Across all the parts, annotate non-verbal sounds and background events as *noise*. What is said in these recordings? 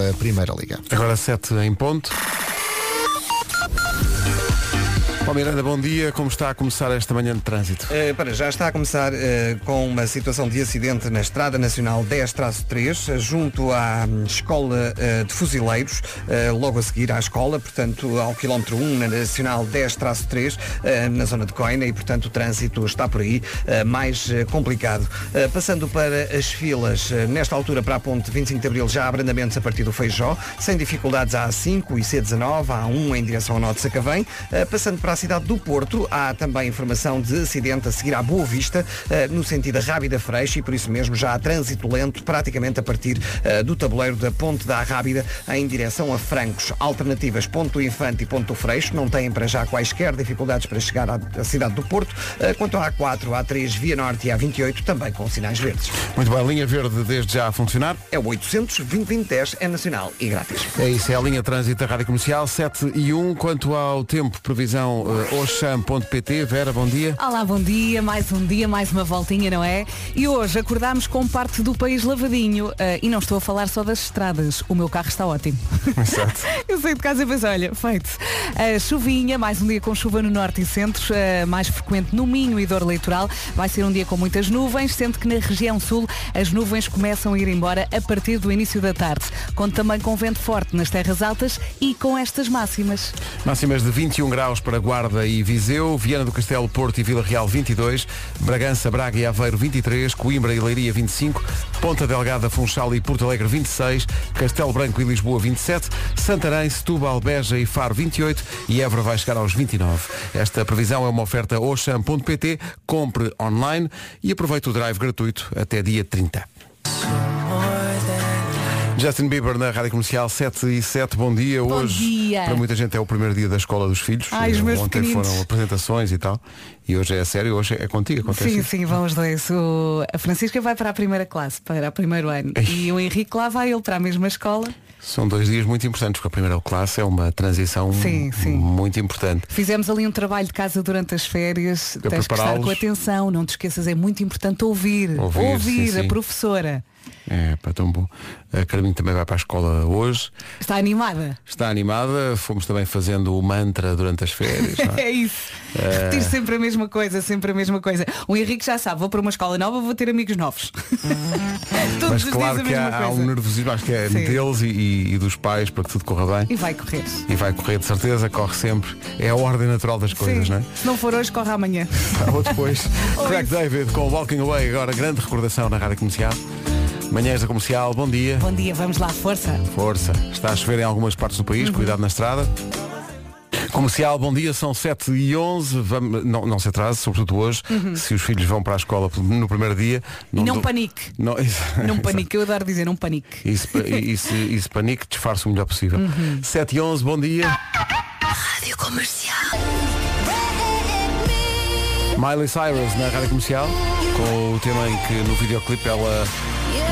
da Primeira Liga. Agora 7 em ponto. Paulo Miranda, bom dia. Como está a começar esta manhã de trânsito? Uh, para já está a começar uh, com uma situação de acidente na Estrada Nacional 10-3, junto à um, Escola uh, de Fuzileiros, logo a seguir à escola, portanto, ao quilómetro 1 na Nacional 10-3, na zona de Coina, e, portanto, o trânsito está por aí mais complicado. passando para as filas, nesta altura para a ponte 25 de Abril, já há abrandamentos a partir do Feijó, sem dificuldades a A5 e C19, a A1 em direção ao Norte de Sacavém. passando para a cidade do Porto, há também informação de acidente a seguir à Boa Vista, no sentido da Rábida Freixo, e por isso mesmo já há trânsito lento, praticamente a partir do tabuleiro da Ponte da Rábida, em direção a Francos. Alternativas Ponto Infante e Ponto Freixo não têm para já quaisquer dificuldades para chegar à, cidade do Porto. Quanto à A4, A3, Via Norte e A28, também com sinais verdes. Muito bem, a linha verde desde já a funcionar. É o 800 2010 é nacional e grátis. É isso, é a linha trânsito da Rádio Comercial 7 e 1. Quanto ao tempo, previsão uh, oxam.pt. Vera, bom dia. Olá, bom dia. Mais um dia, mais uma voltinha, não é? E hoje acordámos com parte do país lavadinho. Uh, e não estou a falar só das estradas. O meu carro está ótimo. Exato. *laughs* Eu saí de casa e pensei, olha, feito. Uh, chuvinha, mais um dia com chuva no norte e centro, uh, mais frequente no Minho e Dor Litoral. Vai ser um dia com muitas nuvens, sendo que na região sul as nuvens começam a ir embora a partir do início da tarde. Conto também com vento forte nas terras altas e com estas máximas. Máximas de 21 graus para Guarda e Viseu, Viana do Castelo, Porto e Vila Real 22, Bragança, Braga e Aveiro 23, Coimbra e Leiria 25, Ponta Delgada, Funchal e Porto Alegre 26, Castelo Branco e Lisboa 27, Santarém, Setúbal, Beja e Faro 28 e Évora vai chegar aos 29. Esta previsão é uma oferta Oxam.pt, compre online e aproveite o drive gratuito até dia 30. Justin Bieber na Rádio Comercial 7 e 7, bom dia. Bom hoje, dia. para muita gente, é o primeiro dia da escola dos filhos. Ai, os meus Ontem pequeninos. foram apresentações e tal. E hoje é sério, hoje é contigo, acontece Sim, isso? sim, vão os dois. O- a Francisca vai para a primeira classe, para o primeiro ano. E o Henrique lá vai ele para a mesma escola. São dois dias muito importantes, porque a primeira classe é uma transição Sim, sim. muito importante. Fizemos ali um trabalho de casa durante as férias. Para Tens que estar com atenção, não te esqueças, é muito importante ouvir. Ouvir, sim, a professora. É, pá, tão bom. A Carminho também vai para a escola hoje. Está animada? Está animada. Fomos também fazendo o mantra durante as férias. é? *laughs* É isso. Repetir sempre a mesma coisa, sempre a mesma coisa. O Henrique já sabe, vou para uma escola nova, vou ter amigos novos. *laughs* Todos Mas claro que há, há um nervosismo, acho que é Sim. deles e, e- dos pais para que tudo corra bem. E vai correr. E vai correr de certeza, corre sempre. É a ordem natural das coisas, Sim. não é? Se não for hoje, corre amanhã. *laughs* Ou depois. Isso. David com Walking Away, agora grande recordação na rádio comercial. Manhãs da comercial, bom dia. Bom dia, vamos lá, força. Força. Está a chover em algumas partes do Uhum. país, cuidado na estrada. Comercial, bom dia, são 7 e 11 Vamos, não, não se atrase, sobretudo hoje, se os filhos vão para a escola no primeiro dia. Uhum. E não do- panique. Não, *laughs* Não panique, eu adoro dizer não panique. *laughs* Isso, isso, isso panique, disfarce o melhor possível. Uhum. 7 e 11 bom dia. Rádio Comercial. Miley Cyrus na rádio comercial, com o tema em que no videoclipe ela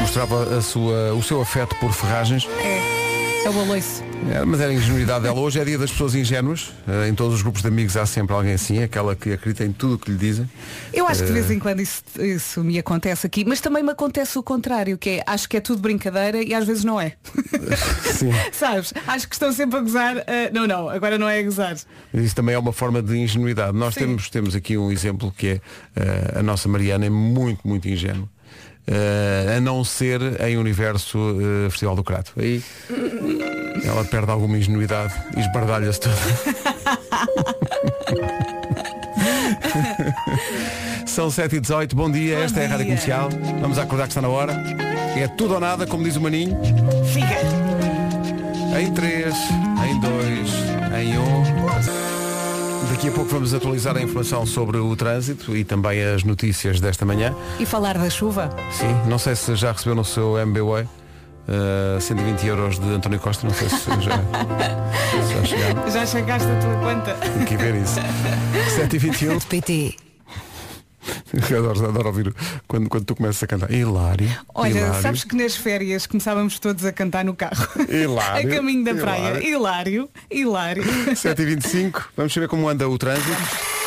mostrava a sua, o seu afeto por ferragens. É, é o aloiço. É, mas era a ingenuidade dela. Hoje é dia das pessoas ingênuas. Eh, Em todos os grupos de amigos há sempre alguém assim, aquela que acredita em tudo o que lhe dizem. Eu acho que de Eh. vez em quando isso, isso me acontece aqui, mas também me acontece o contrário, que é acho que é tudo brincadeira e às vezes não é. *laughs* Sim. Sabes? Acho que estão sempre a gozar. ah, não, não, agora não é a gozar. Isso também é uma forma de ingenuidade. Nós Sim. temos, temos aqui um exemplo que é eh, a nossa Mariana é muito, muito ingênua. Eh, a não ser em universo eh, Festival do Crato. Aí ela perde alguma ingenuidade e esbardalha-se toda. *laughs* São 7 e 18 bom dia, Bom esta é a Rádio dia. Comercial. Vamos acordar que está na hora. É tudo ou nada, como diz o Maninho. Fica. Em 3, em 2, em 1. Daqui a pouco vamos atualizar a informação sobre o trânsito e também as notícias desta manhã. E falar da chuva? Sim, não sei se já recebeu no seu MBWay uh, 120 euros de António Costa, não sei se já, se *laughs* já chegaram. Já chegaste a tua conta? Tem que ver isso. 7h21. PT. Eu adoro, adoro ouvir quando, quando tu começas a cantar. Hilário. Olha, hilário. sabes que nas férias começávamos todos a cantar no carro. Hilário, *laughs* a caminho da praia. hilário. Hilário, hilário. 7h25. Vamos saber como anda o trânsito.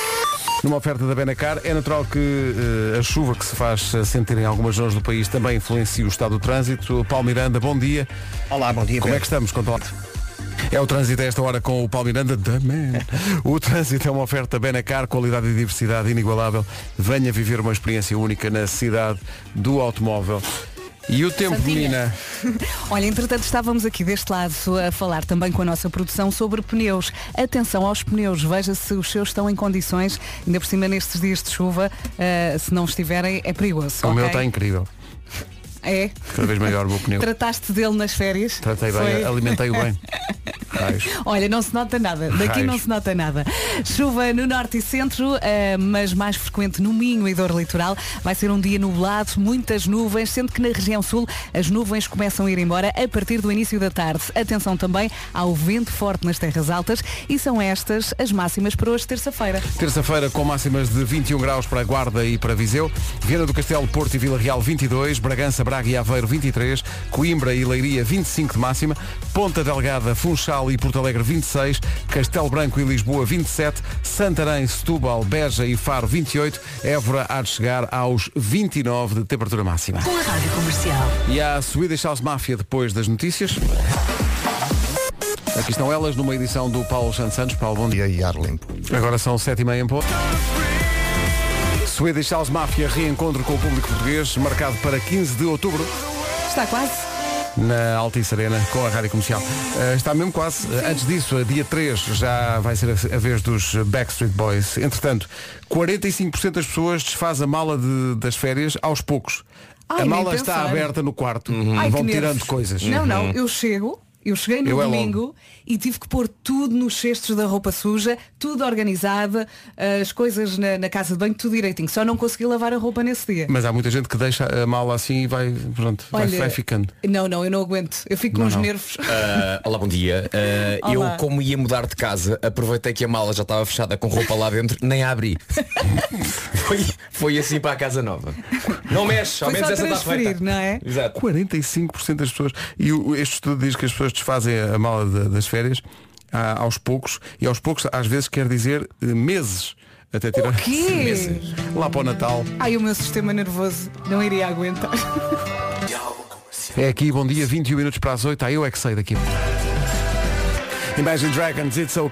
Numa oferta da Benacar. É natural que eh, a chuva que se faz sentir em algumas zonas do país também influencie o estado do trânsito. Paulo Miranda, bom dia. Olá, bom dia. Como é Pedro. que estamos, Conto É o trânsito a esta hora com o Paulo Miranda. The man. O trânsito é uma oferta Benacar, qualidade e diversidade inigualável. Venha viver uma experiência única na cidade do automóvel. E o tempo, Santinha. menina? *laughs* Olha, entretanto estávamos aqui deste lado a falar também com a nossa produção sobre pneus. Atenção aos pneus, veja se os seus estão em condições, ainda por cima nestes dias de chuva, eh, se não estiverem é perigoso. O meu ok? está incrível. É? Cada vez maior o meu pneu. Trataste dele nas férias? Tratei bem, alimentei-o bem. *laughs* Raios. Olha, não se nota nada. Daqui Raios. não se nota nada. Chuva no norte e centro, eh, mas mais frequente no Minho e dor litoral. Vai ser um dia nublado, muitas nuvens, sendo que na região sul as nuvens começam a ir embora a partir do início da tarde. Atenção também ao vento forte nas terras altas e são estas as máximas para hoje, terça-feira. Terça-feira com máximas de 21 graus para Guarda e para Viseu, Viana do Castelo, Porto e Vila Real 22, Bragança, Braga e Aveiro 23, Coimbra e Leiria 25 de máxima, Ponta Delgada, Funchal e Porto Alegre 26, Castelo Branco e Lisboa 27, Santarém, Setúbal, Beja e Faro 28, Évora há de chegar aos 29 de temperatura máxima. Com a Rádio Comercial. E há Swedish House Mafia depois das notícias. Aqui estão elas numa edição do Paulo Santos Santos. Paulo, bom dia. e ar limpo. Agora são sete e meia em ponto. Swedish House Mafia reencontro com o público português, marcado para 15 de outubro, Está quase? na Altice Arena, com a Rádio Comercial. Eh, está mesmo quase. Antes disso, a dia 3 já vai ser a, a vez dos Backstreet Boys. Entretanto, 45% das pessoas desfaz a mala de- das férias aos poucos. Ai, a mala está aberta no quarto. Ai, Vão tirando coisas. Não, não, eu chego. Eu cheguei no Eu é domingo e tive que pôr tudo nos cestos da roupa suja, tudo organizado, as coisas na, na casa de banho, tudo direitinho. Só não consegui lavar a roupa nesse dia. Mas há muita gente que deixa a mala assim e vai, pronto, vai, Olha, vai ficando. Não, não, eu não aguento. Eu fico com Não, os não. nervos. Ah, olá, bom dia. Ah, *laughs* Olá. eu, como ia mudar de casa, aproveitei que a mala já estava fechada com roupa lá dentro, nem a abri. *laughs* foi, foi assim para a casa nova. Não mexe, ao menos essa está transferir, feita. não é? Exato. 45% das pessoas. E este estudo diz que as pessoas desfazem a mala da- das férias ah, aos poucos, e aos poucos às vezes quer dizer meses. Até tirar O quê? *laughs* lá para o Natal. Ai, o meu sistema nervoso não iria aguentar. É aqui, bom dia, 21 minutos para as 8. Ah, eu é que sei daqui. Imagine Dragons, It's. Tão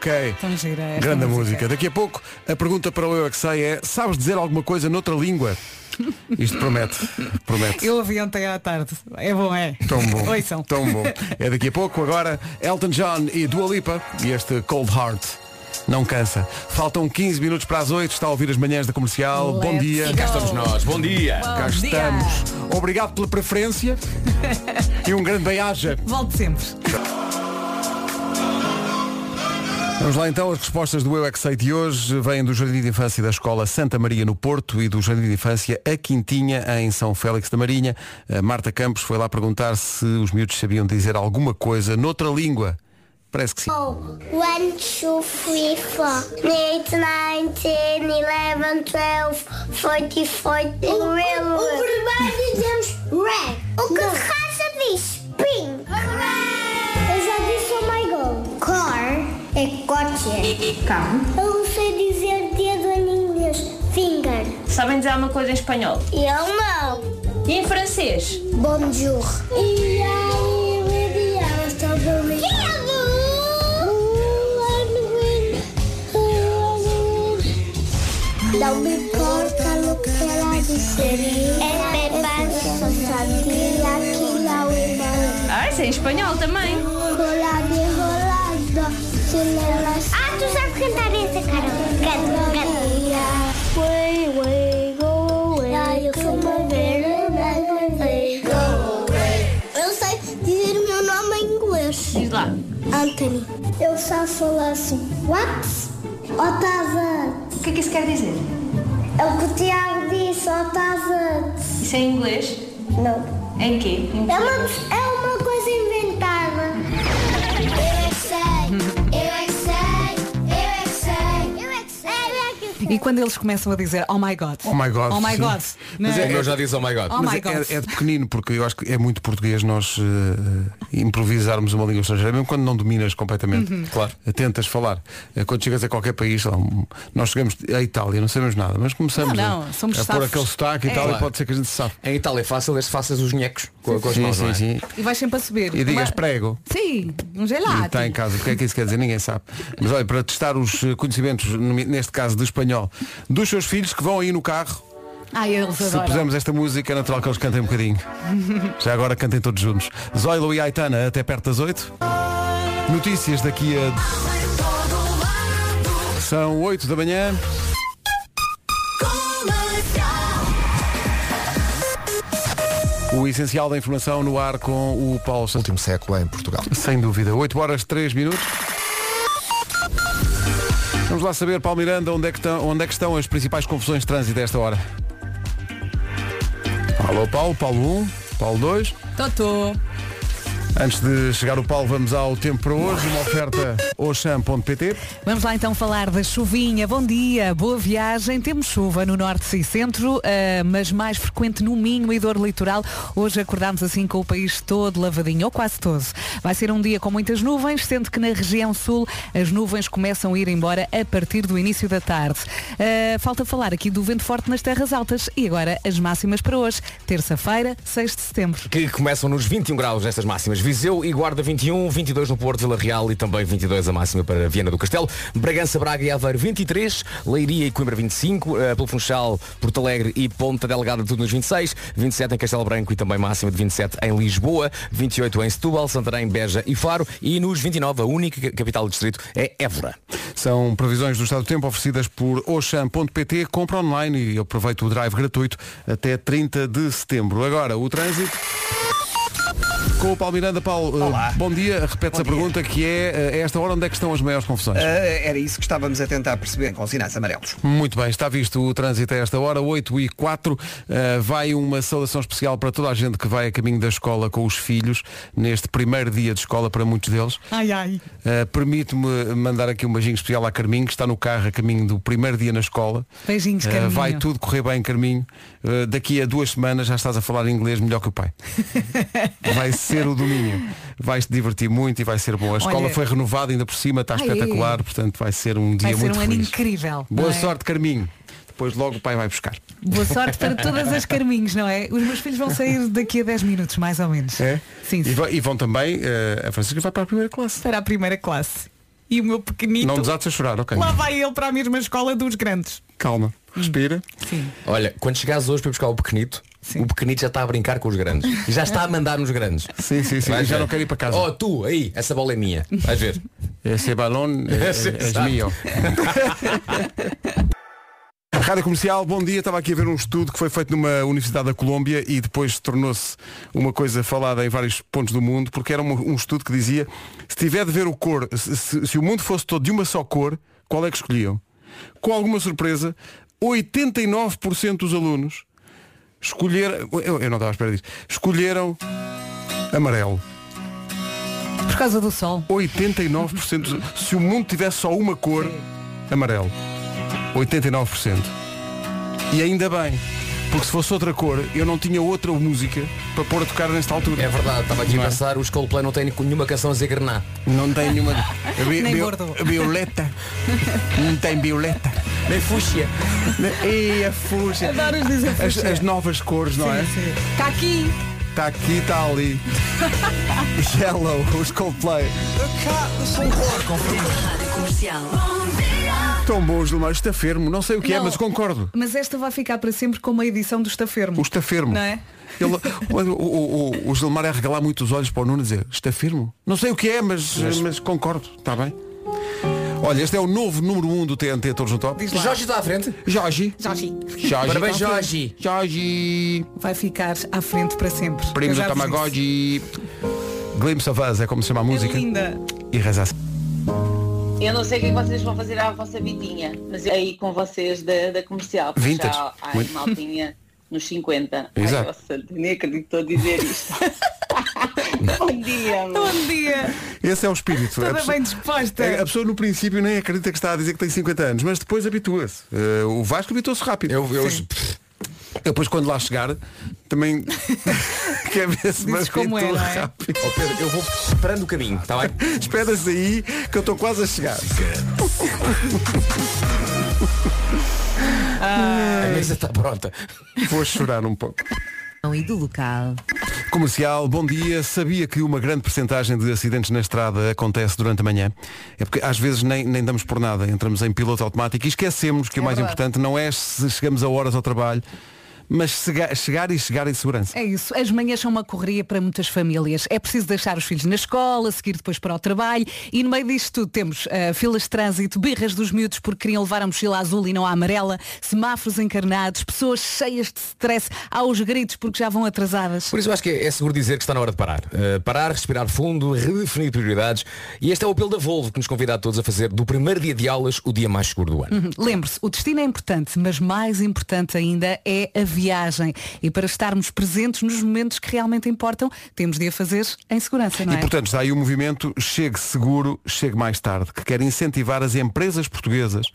gira esta Grande música. música. Daqui a pouco, a pergunta para o Eu é que sei é, sabes dizer alguma coisa noutra língua? *laughs* Isto promete. Promete. Eu ouvi ontem à tarde. É bom, é. Tão bom. Ouçam. Tão bom. É daqui a pouco, agora, Elton John e Dua Lipa e este Cold Heart. Não cansa. Faltam 15 minutos para as 8, está a ouvir as manhãs da comercial. Bom Let's dia. go. Cá estamos nós. Bom dia. Cá Bom dia. estamos. Obrigado pela preferência *laughs* e um grande bem-aja. Volte sempre. Vamos lá então, as respostas do Eu é que Sei de hoje vêm do Jardim de Infância da Escola Santa Maria no Porto e do Jardim de Infância A Quintinha em São Félix da Marinha. A Marta Campos foi lá perguntar se os miúdos sabiam dizer alguma coisa noutra língua. Parece que sim. One, two, three, four, eight, nine, ten, eleven, twelve, forty, forty, O, vermelho dizemos red. O que raça diz pink. Eu É coche. Carro. Eu não sei dizer dedo em inglês. Finger. Sabem dizer alguma coisa em espanhol? Eu não. E em francês? Bonjour. E aí, Lydia, está dormindo. Não me importa o que ela disser. É Pepa, só sabia que não irmão. Ah, isso é em espanhol também. Rolado. Ah, tu sabes cantar essa, Carol? Canta, canta. Way, way, go away. Very way, go away. Eu sei dizer o meu nome em inglês. Diz lá. Anthony. Eu só falo assim. What? Otava. O que é que isso quer dizer? É o que o Tiago disse, Otava. Isso é em inglês? Não. Em quê? Em É uma, é E quando eles começam a dizer Oh my God. Oh my God, Oh my. God. Mas é? é, eu já disse oh my god. Oh Mas my é, God. é de pequenino, porque eu acho que é muito português nós eh, improvisarmos uma língua estrangeira, mesmo quando não dominas completamente. Uhum. Claro. Eh, Tentas falar. Eh, Quando chegas a qualquer país, lá, nós chegamos à Itália, não sabemos nada, mas começamos Não, a- não, somos a, pôr safos. aquele sotaque e É. tal, e Claro. pode ser que a gente se sabe. Em Itália é fácil desde faças os nhecos com, com as Sim, mãos, sim, é? sim. E vais sempre a subir. E digas Uma- prego. Sim, um E gelato. está em casa. O que é que isso quer dizer? Ninguém sabe. Mas olha, para testar os conhecimentos, neste caso de espanhol, dos seus filhos que vão aí no carro, Ai, eles se adoram. pusermos esta música, é natural que eles cantem um bocadinho. *laughs* Já agora cantem todos juntos. Zoilo e Aitana até perto das 8. Notícias daqui a. São 8 da manhã. O essencial da informação no ar com o Paulo Santos. último século em Portugal. Sem dúvida. 8 horas 3 minutos. Vamos lá saber, Paulo Miranda, onde é que estão, onde é que estão as principais confusões de trânsito a esta hora. Alô Paulo, Paulo 1, Paulo 2. Totó. Antes de chegar o Paulo, vamos ao tempo para hoje, uma oferta oxam.pt. Vamos lá então falar da chuvinha. Bom dia, boa viagem. Temos chuva no norte e centro, ah, mas mais frequente no Minho e dor litoral. Hoje acordámos assim com o país todo lavadinho, ou quase todo. Vai ser um dia com muitas nuvens, sendo que na região sul as nuvens começam a ir embora a partir do início da tarde. Ah, falta falar aqui do vento forte nas terras altas e agora as máximas para hoje, terça-feira, 6 de setembro. Que começam nos 21 graus estas máximas. Viseu e Guarda 21, 22 no Porto, Vila Real e também 22 a máxima para Viana do Castelo. Bragança, Braga e Aveiro 23, Leiria e Coimbra 25, eh, pelo Funchal, Porto Alegre e Ponta Delgada tudo nos 26, 27 em Castelo Branco e também máxima de 27 em Lisboa, 28 em Setúbal, Santarém, Beja e Faro e nos 29 a única ca- capital do distrito é Évora. São previsões do estado do tempo oferecidas por oxam.pt. Compra online e aproveita o drive gratuito até 30 de setembro. Agora, o trânsito. Com o Paulo Miranda, Paulo, eh, Olá. bom dia. Repete-se a dia. pergunta que é, eh, a esta hora, onde é que estão as maiores confusões? Ah, era isso que estávamos a tentar perceber com os sinais amarelos. Muito bem, está visto o trânsito a esta hora, 8 e 4. Uh, vai uma saudação especial para toda a gente que vai a caminho da escola com os filhos, neste primeiro dia de escola para muitos deles. Ai, ai. Uh, Permite-me mandar aqui um beijinho especial à Carminho, que está no carro a caminho do primeiro dia na escola. Beijinhos, Uh, Carminho. vai tudo correr bem, Carminho. Uh, daqui a duas semanas já estás a falar inglês melhor que o pai. *laughs* vai ser o domínio. Vais-te divertir muito e vai ser bom. A escola Olha- foi renovada ainda por cima, está Ai, espetacular, portanto vai ser um dia Vai ser muito um ano feliz. incrível. Boa é? sorte, Carminho. Depois logo o pai vai buscar. Boa sorte para todas as carminhos, não é? Os meus filhos vão sair daqui a 10 minutos, mais ou menos. É? Sim, E, sim. va- e vão também, eh, a Francisca vai para a primeira classe. Para a primeira classe. E o meu pequenito. Não desates a chorar, ok. Lá vai ele para a mesma escola dos grandes. Calma, respira. Sim. Olha, quando chegares hoje para buscar o pequenito, Sim. o pequenito já está a brincar com os grandes. Já está a mandar nos grandes. *laughs* Sim, sim, sim. Vais E já não quero ir para casa. Oh, tu, aí, essa bola é minha. Vais ver. *laughs* Esse balão é, é, é meu. *laughs* Rádio Comercial, bom dia. Estava aqui a ver um estudo que foi feito numa Universidade da Colômbia e depois tornou-se uma coisa falada em vários pontos do mundo, porque era um, um estudo que dizia se tiver de ver o cor, se, se- se o mundo fosse todo de uma só cor, qual é que escolhiam? Com alguma surpresa, 89% dos alunos escolheram. Eu, eu não estava à espera disso. Escolheram amarelo. Por causa do sol. 89% dos- se o mundo tivesse só uma cor, amarelo. 89%. E ainda bem, porque se fosse outra cor, eu não tinha outra música para pôr a tocar nesta altura. É verdade, estava aqui Não a é? pensar, os Coldplay não têm nenhuma canção a dizer grená. Não tem nenhuma. Vi- *laughs* Nem vi-. Violeta. Não tem violeta. Nem fúcsia. E a fúcsia. Adoro dizer As, fúcsia. as novas cores, não é? Está aqui. Está aqui, está ali. *laughs* Yellow, os Coldplay. Comercial. Tão bons, Gilmar. Estafermo. Não sei o que é, Não. mas concordo. Mas esta vai ficar para sempre como a edição do Estafermo. O estafermo. Não é? Ele, o, o, o, o Gilmar é regalar muito os olhos para o Nuno e dizer estafermo. Não sei o que é, mas, mas... concordo. Está bem? Olha, este é o novo número 1 um do TNT Todos no Top. Diz lá. Jorge está à frente. Jorge. Jorge. Jorge. Parabéns, está à frente. Jorge. Jorge. Vai ficar à frente para sempre. Primo Eu do já vos Tamagotchi. Glimpse of Us é como se chama a música. É linda. E reza assim. Eu não sei o que é que vocês vão fazer à vossa vidinha, mas eu aí com vocês da, da comercial. porque Vintage. Já, ai, Muito. maltinha nos 50. Exato. Ai, nossa, nem acredito que estou a dizer isto. *laughs* Bom dia, amor. Bom dia. Esse é o espírito. A Toda pessoa- bem disposta. É, A pessoa no princípio nem acredita que está a dizer que tem 50 anos, mas depois habitua-se. Eh, o Vasco habituou-se rápido. Eu, eu, Eu depois quando lá chegar também *laughs* *laughs* me Dizes como é, não é? rápido. Oh, Pedro, eu vou preparando o caminho, está bem? *laughs* Espera-se aí que eu estou quase a chegar. A mesa está pronta. Vou chorar um pouco. E do local. Comercial, bom dia. Sabia que uma grande percentagem de acidentes na estrada acontece durante a manhã? É porque às vezes nem, nem damos por nada. Entramos em piloto automático e esquecemos que o mais verdade. importante não é se chegamos a horas ao trabalho, mas chega- chegar e chegar em segurança. É isso. As manhãs são uma correria para muitas famílias. É preciso deixar os filhos na escola, seguir depois para o trabalho e no meio disto tudo temos ah, filas de trânsito, birras dos miúdos porque queriam levar a mochila azul e não a amarela, semáforos encarnados, pessoas cheias de stress aos gritos porque já vão atrasadas. Por isso eu acho que é, é seguro dizer que está na hora de parar. Uh, parar, respirar fundo, redefinir prioridades. E este é o apelo da Volvo que nos convida a todos a fazer do primeiro dia de aulas o dia mais seguro do ano. Uhum. Lembre-se, o destino é importante, mas mais importante ainda é a viagem. E para estarmos presentes nos momentos que realmente importam, temos de a fazer em segurança, não E é? portanto está aí o movimento Chegue Seguro, Chegue Mais Tarde, que quer incentivar as empresas portuguesas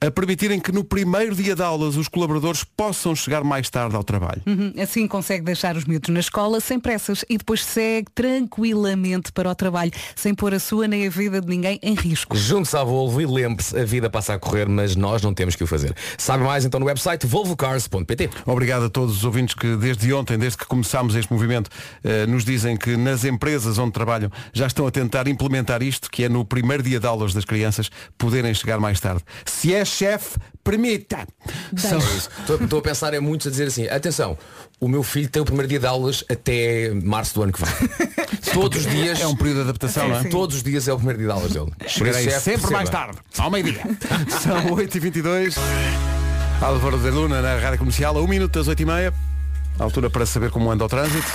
a permitirem que no primeiro dia de aulas os colaboradores possam chegar mais tarde ao trabalho. Uhum, Assim consegue deixar os miúdos na escola sem pressas e depois segue tranquilamente para o trabalho, sem pôr a sua nem a vida de ninguém em risco. Junte-se à Volvo e lembre-se, a vida passa a correr, mas nós não temos que o fazer. Sabe mais então no website volvocars.pt. Obrigado a todos os ouvintes que desde ontem, desde que começámos este movimento, eh, nos dizem que nas empresas onde trabalham já estão a tentar implementar isto, que é no primeiro dia de aulas das crianças poderem chegar mais tarde. Se é chefe, permita. São- Estou estou a pensar em muitos a dizer assim, atenção, o meu filho tem o primeiro dia de aulas até março do ano que vem. *laughs* Todos os dias. É um período de adaptação, não é? Todos os dias é o primeiro dia de aulas dele. Chegarei chefe, sempre mais perceba. tarde, ao meio-dia. *laughs* São 8h22. Álvaro de Luna na Rádio Comercial, a 1 minuto das 8h30. Altura para saber como anda o trânsito.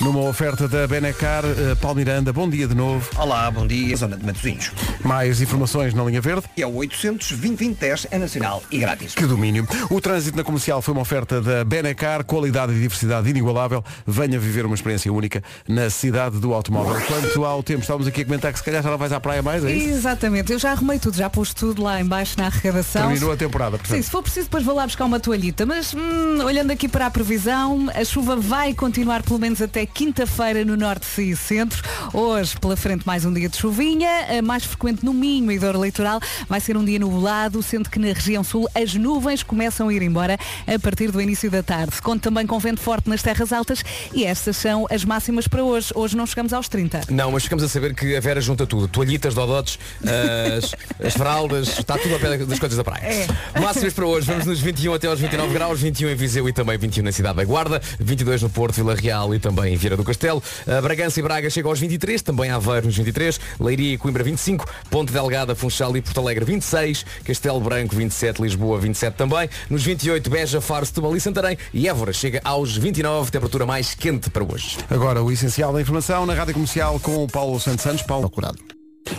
Numa oferta da Benecar, eh, Paulo Miranda, bom dia de novo. Olá, bom dia, zona de Matosinhos. Mais informações na linha verde. E é o 800 2010 é nacional e grátis. Que domínio. O trânsito na comercial foi uma oferta da Benecar, qualidade e diversidade inigualável. Venha viver uma experiência única na cidade do automóvel. Quanto ao tempo, estávamos aqui a comentar que se calhar já não vais à praia mais, é isso? Exatamente, eu já arrumei tudo, já pus tudo lá embaixo na arrecadação. Terminou a temporada, portanto. Sim, se for preciso depois vou lá buscar uma toalhita, mas hum, olhando aqui para a previsão, a chuva vai continuar pelo menos até quinta-feira no norte e centro. Hoje, pela frente, mais um dia de chuvinha, mais frequente no Minho e Dor Litoral. Vai ser um dia nublado, sendo que na região sul as nuvens começam a ir embora a partir do início da tarde. Conta também com vento forte nas terras altas e estas são as máximas para hoje. Hoje não chegamos aos 30. Não, mas ficamos a saber que a Vera junta tudo. Toalhitas, dodotes, as, as fraldas, está tudo a pé das coisas da praia. É. Máximas para hoje, vamos nos 21 até aos 29 graus, 21 em Viseu e também 21 na cidade da Guarda, 22 no Porto, Vila Real e também em Vieira do Castelo. A Bragança e Braga chegam aos 23, também Aveiro nos 23, Leiria e Coimbra 25, Ponte Delgada, Funchal e Porto Alegre 26, Castelo Branco 27, Lisboa 27 também, nos 28 Beja, Faro, Setúbal e Santarém e Évora chega aos 29, temperatura mais quente para hoje. Agora o essencial da informação na Rádio Comercial com o Paulo Santos Santos. Paulo Curado.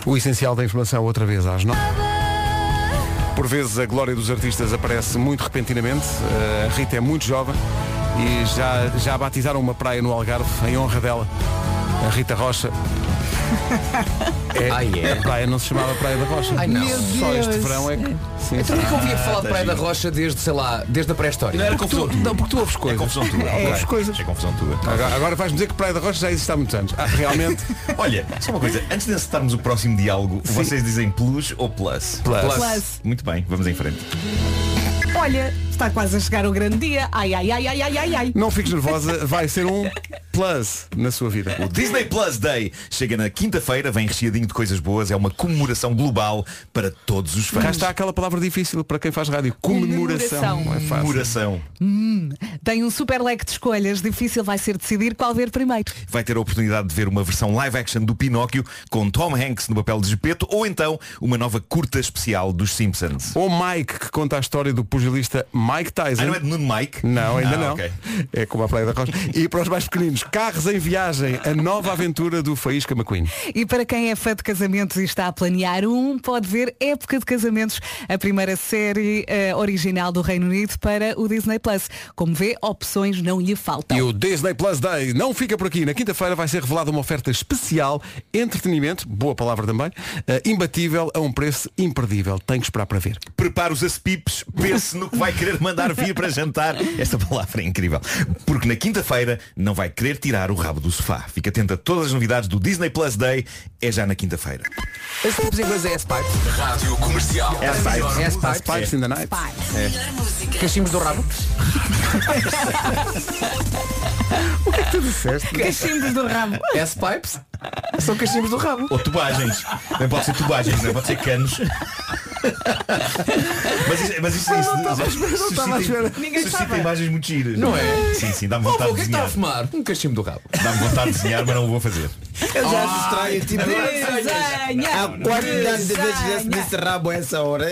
O essencial da informação outra vez às nove. Por vezes a glória dos artistas aparece muito repentinamente. A Rita é muito jovem e já, já batizaram uma praia no Algarve em honra dela. A Rita Rocha. *laughs* É, Ah, é? A praia não se chamava Praia da Rocha. Ai, não. Só este verão é que. Sim, Então sim. é eu ouvia falar de Praia da Rocha desde, sei lá, desde a pré-história. Não era confusão tu, tua. não, porque tu ouves É coisas. confusão tua. É, ouves coisas. É confusão tua. Agora, agora vais-me dizer que Praia da Rocha já existe há muitos anos. Ah, realmente. *laughs* Olha, só uma coisa, antes de acertarmos o próximo diálogo, vocês dizem plus ou plus? Plus. Plus. Muito bem, vamos em frente. Olha, está quase a chegar o grande dia. Ai, ai, ai, ai, ai, ai, ai. Não fiques nervosa, vai ser um plus na sua vida. O Disney Plus Day chega na quinta-feira, vem recheadinho de coisas boas, é uma comemoração global para todos os fãs. Cá está aquela palavra difícil para quem faz rádio. Comemoração. Não é fácil. Comemoração. Tem um super leque de escolhas. Difícil vai ser decidir qual ver primeiro. Vai ter a oportunidade de ver uma versão live action do Pinóquio com Tom Hanks no papel de Gepeto ou então uma nova curta especial dos Simpsons. Ou Mike, que conta a história do pugilista Mike Tyson. Ah, não é de Nuno Mike? Não, ainda Ah, não. ok. É como a Praia da Rocha. E para os mais pequeninos, carros em viagem, a nova aventura do Faísca McQueen. E para quem é fã de casamentos e está a planear um, pode ver Época de Casamentos, a primeira série eh, original do Reino Unido para o Disney Plus. Como vê, opções não lhe faltam. E o Disney Plus Day não fica por aqui. Na quinta-feira vai ser revelada uma oferta especial, entretenimento, boa palavra também, eh, imbatível a um preço imperdível. Tem que esperar para ver. Prepara os aspipes, pense no que vai querer mandar vir para jantar. Esta palavra é incrível. Porque na quinta-feira não vai querer tirar o rabo do sofá. Fica atento a todas as novidades do Disney Plus Day. É já na quinta-feira. As pipes em inglês é S-Pipe. Rádio Comercial. É S-Pipe. Pipes in the night. Cachimbos do rabo. *laughs* Tu disseste? Cachimbos do rabo. S-Pipes. São cachimbos do rabo. Ou tubagens. Não pode ser tubagens, não pode ser canos. *laughs* mas isso, mas isso, isso, isso estava à espera. Ninguém suscita sabe. imagens muito giras. Não é? Sim, sim, dá-me vontade o de que é que está a desenhar. fumar? Um cachimbo do rabo. Dá-me vontade de desenhar, mas não o vou fazer. Eu já acho estranho, tipo, Desenha, a quantidade de vezes desse, rabo a essa hora.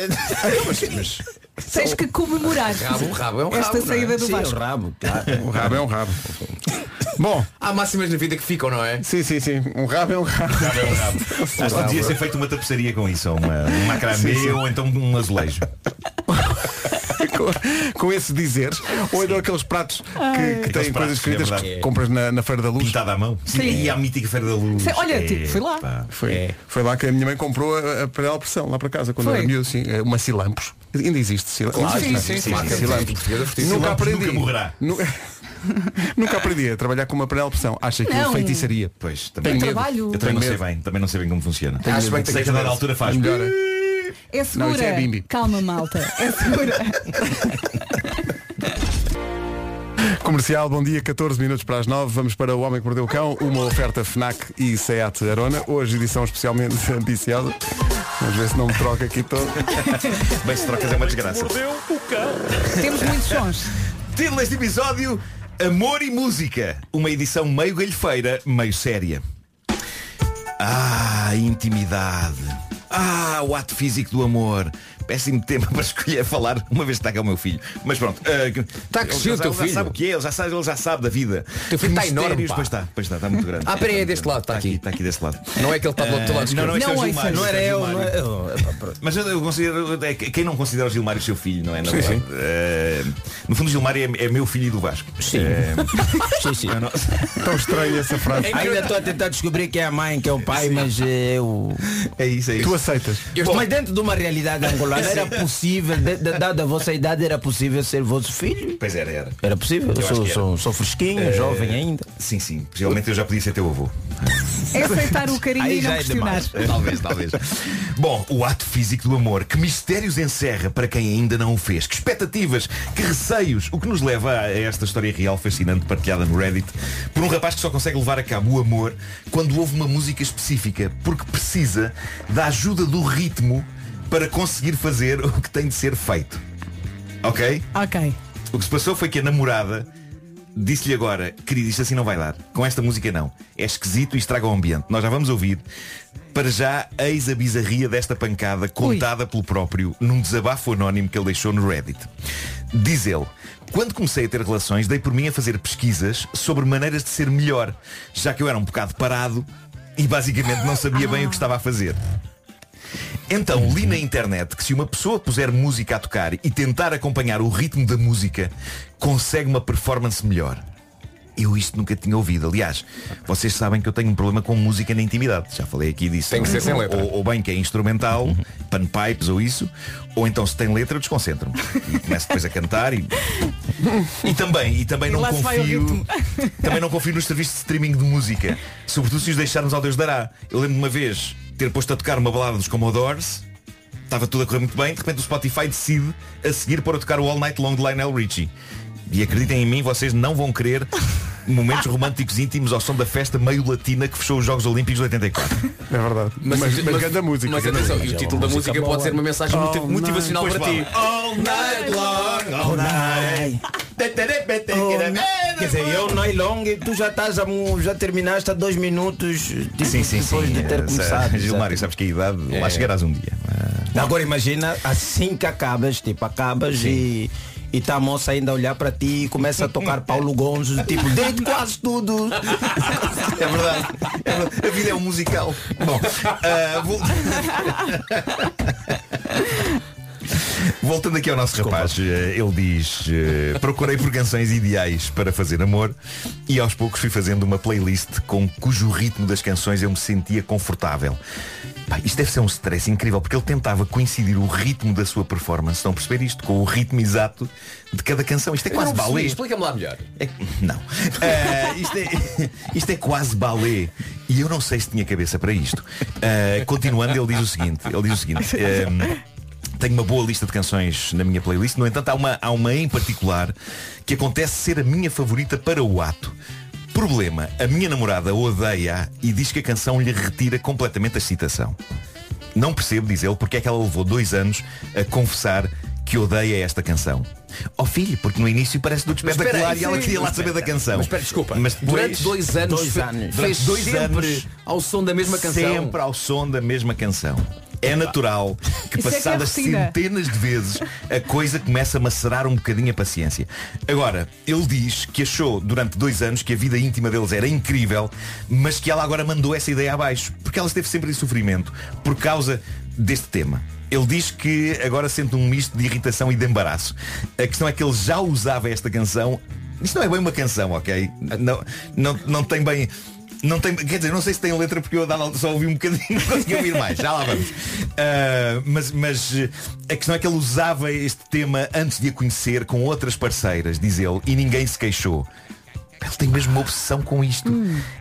Tens que comemorar Rabo, rabo é um esta rabo, não é? saída do Sim, o Vasco. rabo, claro. O rabo é um rabo. *laughs* Bom, Há máximas na vida que ficam, não é? sim, sim, sim. Um rabo é um rabo. Rabo é um rabo. Acho que devia ser feita uma tapeçaria com isso, ou uma, um macramê ou então um azulejo. *laughs* com, com esse dizeres. Ou então aqueles pratos que, que Aqueles têm coisas pratos, escritas é que compras na, na Feira da Luz. Pintada à mão. Sim. Sim. E à mítica Feira da Luz. Sim, olha, É, tipo, fui lá. pá. Foi, foi lá que a minha mãe comprou a, a panela de pressão lá para casa quando Foi? era miúdo, sim, uma Silampos. Ainda existe Silampos. Sim, Existe, sim, sim, sim. Nunca Silampos aprendi. nunca morrerá. Nu- *laughs* Nunca aprendi a trabalhar com uma panela de pressão. Acho aquilo Não. feitiçaria. Pois, Tenho também. medo. trabalho. Eu também não Tenho sei bem, também não sei bem como funciona. Acho bem que sei que a dada altura faz. Melhor. É Não, segura. isso é bimbi. Calma, malta. É segura. *laughs* Comercial, bom dia, 14 minutos para as 9. Vamos para O Homem que Mordeu o Cão, uma oferta FNAC e SEAT Arona. Hoje edição especialmente *laughs* ambiciosa. Vamos ver se não me troca aqui todo. Bem, se trocas é uma desgraça. Temos muitos sons. Título deste episódio Amor e Música. Uma edição meio galhofeira, meio séria. Ah, intimidade. Ah, o ato físico do amor. Péssimo tema *laughs* para escolher falar uma vez que está cá o meu filho. Mas pronto. Está a crescer ele o já- teu ele já filho. sabe o que é, ele já sabe, ele já sabe da vida. teu filho está enorme, mistérios- pá. Pois está, pois está, está muito grande. Ah, peraí, é deste lado, está aqui. Está aqui desse lado. Não é que ele está do outro lado não, não, esquerdo. isto é o Não, Não era é o eu, não é eu. Mas eu, considero, é que- quem não considera o Gilmário seu filho, não é? Sim, sim. Eh, no fundo o Gilmário é, é meu filho e do Vasco. Sim. Eh, *laughs* Sim, sim. não- *laughs* Tão estranha essa frase. Ainda estou a tentar descobrir quem é a mãe, quem é o pai, mas eh, eu. é isso, é isso. Tu aceitas. Mas dentro de uma realidade angolana era possível, dada a vossa idade, era possível ser vosso filho? Pois era, era. Era possível? Eu sou, era. sou, sou fresquinho, Eh, jovem ainda. Sim, sim. Possivelmente eu já podia ser teu avô. É aceitar o carinho Aí e não já é questionar. Talvez, talvez. Bom, o ato físico do amor. Que mistérios encerra para quem ainda não o fez? Que expectativas, que receios. O que nos leva a esta história real fascinante partilhada no Reddit por um rapaz que só consegue levar a cabo o amor quando ouve uma música específica, porque precisa da ajuda do ritmo para conseguir fazer o que tem de ser feito. Ok? Ok. O que se passou foi que a namorada disse-lhe agora, querido, isto assim não vai dar. Com esta música não. É esquisito e estraga o ambiente. Nós já vamos ouvir. Para já, eis a bizarria desta pancada contada pelo próprio num desabafo anónimo que ele deixou no Reddit. Diz ele, quando comecei a ter relações, dei por mim a fazer pesquisas sobre maneiras de ser melhor, já que eu era um bocado parado e basicamente não sabia bem o que estava a fazer. Então li na internet que se uma pessoa puser música a tocar e tentar acompanhar o ritmo da música, consegue uma performance melhor. Eu isto nunca tinha ouvido. Aliás, vocês sabem que eu tenho um problema com música na intimidade. Já falei aqui disso. Tem que ser sem letra. Ou, ou bem que é instrumental, panpipes ou isso, ou então se tem letra, eu desconcentro-me. E começo depois a cantar e. E também, e também E não confio. Também não confio nos serviços de streaming de música. Sobretudo se os deixarmos ao Deus dará. Eu lembro de uma vez ter posto a tocar uma balada dos Commodores. Estava tudo a correr muito bem. De repente o Spotify decide a seguir para tocar o All Night Long de Lionel Richie. E acreditem em mim, vocês não vão querer momentos românticos íntimos ao som da festa meio latina que fechou os Jogos Olímpicos de 84. É verdade. Mas, mas, grande música. Mas atenção, e o título da música pode ser uma mensagem motivacional para ti. All night long, all night. Quer dizer, eu não é long, tu já estás a, já terminaste há dois minutos tipo, Sim, sim, depois sim. de ter Eh, começado. Gilmário, sabes que a idade lá chegarás um dia. Agora imagina assim que acabas, tipo, acabas e, e tá a moça ainda a olhar para ti e começa a tocar Paulo Gonzo, tipo, deito quase tudo. É verdade. É verdade. A vida é um musical. Bom, ah, vol- *laughs* Voltando aqui ao nosso rapaz, eh, ele diz eh, Procurei por canções ideais para fazer amor E aos poucos fui fazendo uma playlist Com cujo ritmo das canções eu me sentia confortável Pá, Isto deve ser um stress incrível Porque ele tentava coincidir o ritmo da sua performance Estão a perceber isto? Com o ritmo exato de cada canção Isto é quase balé Explica-me lá melhor. é- não. Ah, isto, é, *laughs* isto é quase balé. E eu não sei se tinha cabeça para isto. Ah, continuando, ele diz o seguinte. Ele diz o seguinte. ah, *laughs* tenho uma boa lista de canções na minha playlist. No entanto, há uma, há uma em particular que acontece ser a minha favorita para o ato. Problema, a minha namorada odeia e diz que a canção lhe retira completamente a excitação. Não percebo, diz ele, porque é que ela levou dois anos a confessar que odeia esta canção. Ó filho, porque no início parece do espetacular e ela queria lá saber da canção. Mas espera, desculpa. Mas durante dois anos, dois anos. fez dois sempre anos, ao som da mesma canção. Sempre ao som da mesma canção. É natural que Isso é que é passadas rotina. centenas de vezes a coisa começa a macerar um bocadinho a paciência. Agora, ele diz que achou durante dois anos que a vida íntima deles era incrível, mas que ela agora mandou essa ideia abaixo, porque ela esteve sempre em sofrimento por causa deste tema. Ele diz que agora sente um misto de irritação e de embaraço. A questão é que ele já usava esta canção. Isto não é bem uma canção, ok? Não, não, não tem bem. Não tem, quer dizer, não sei se tem letra porque eu só ouvi um bocadinho, *laughs* não consegui ouvir mais, já lá vamos. Ah, mas, mas a questão é que ele usava este tema antes de a conhecer com outras parceiras, diz ele, e ninguém se queixou. Ele tem mesmo uma obsessão com isto.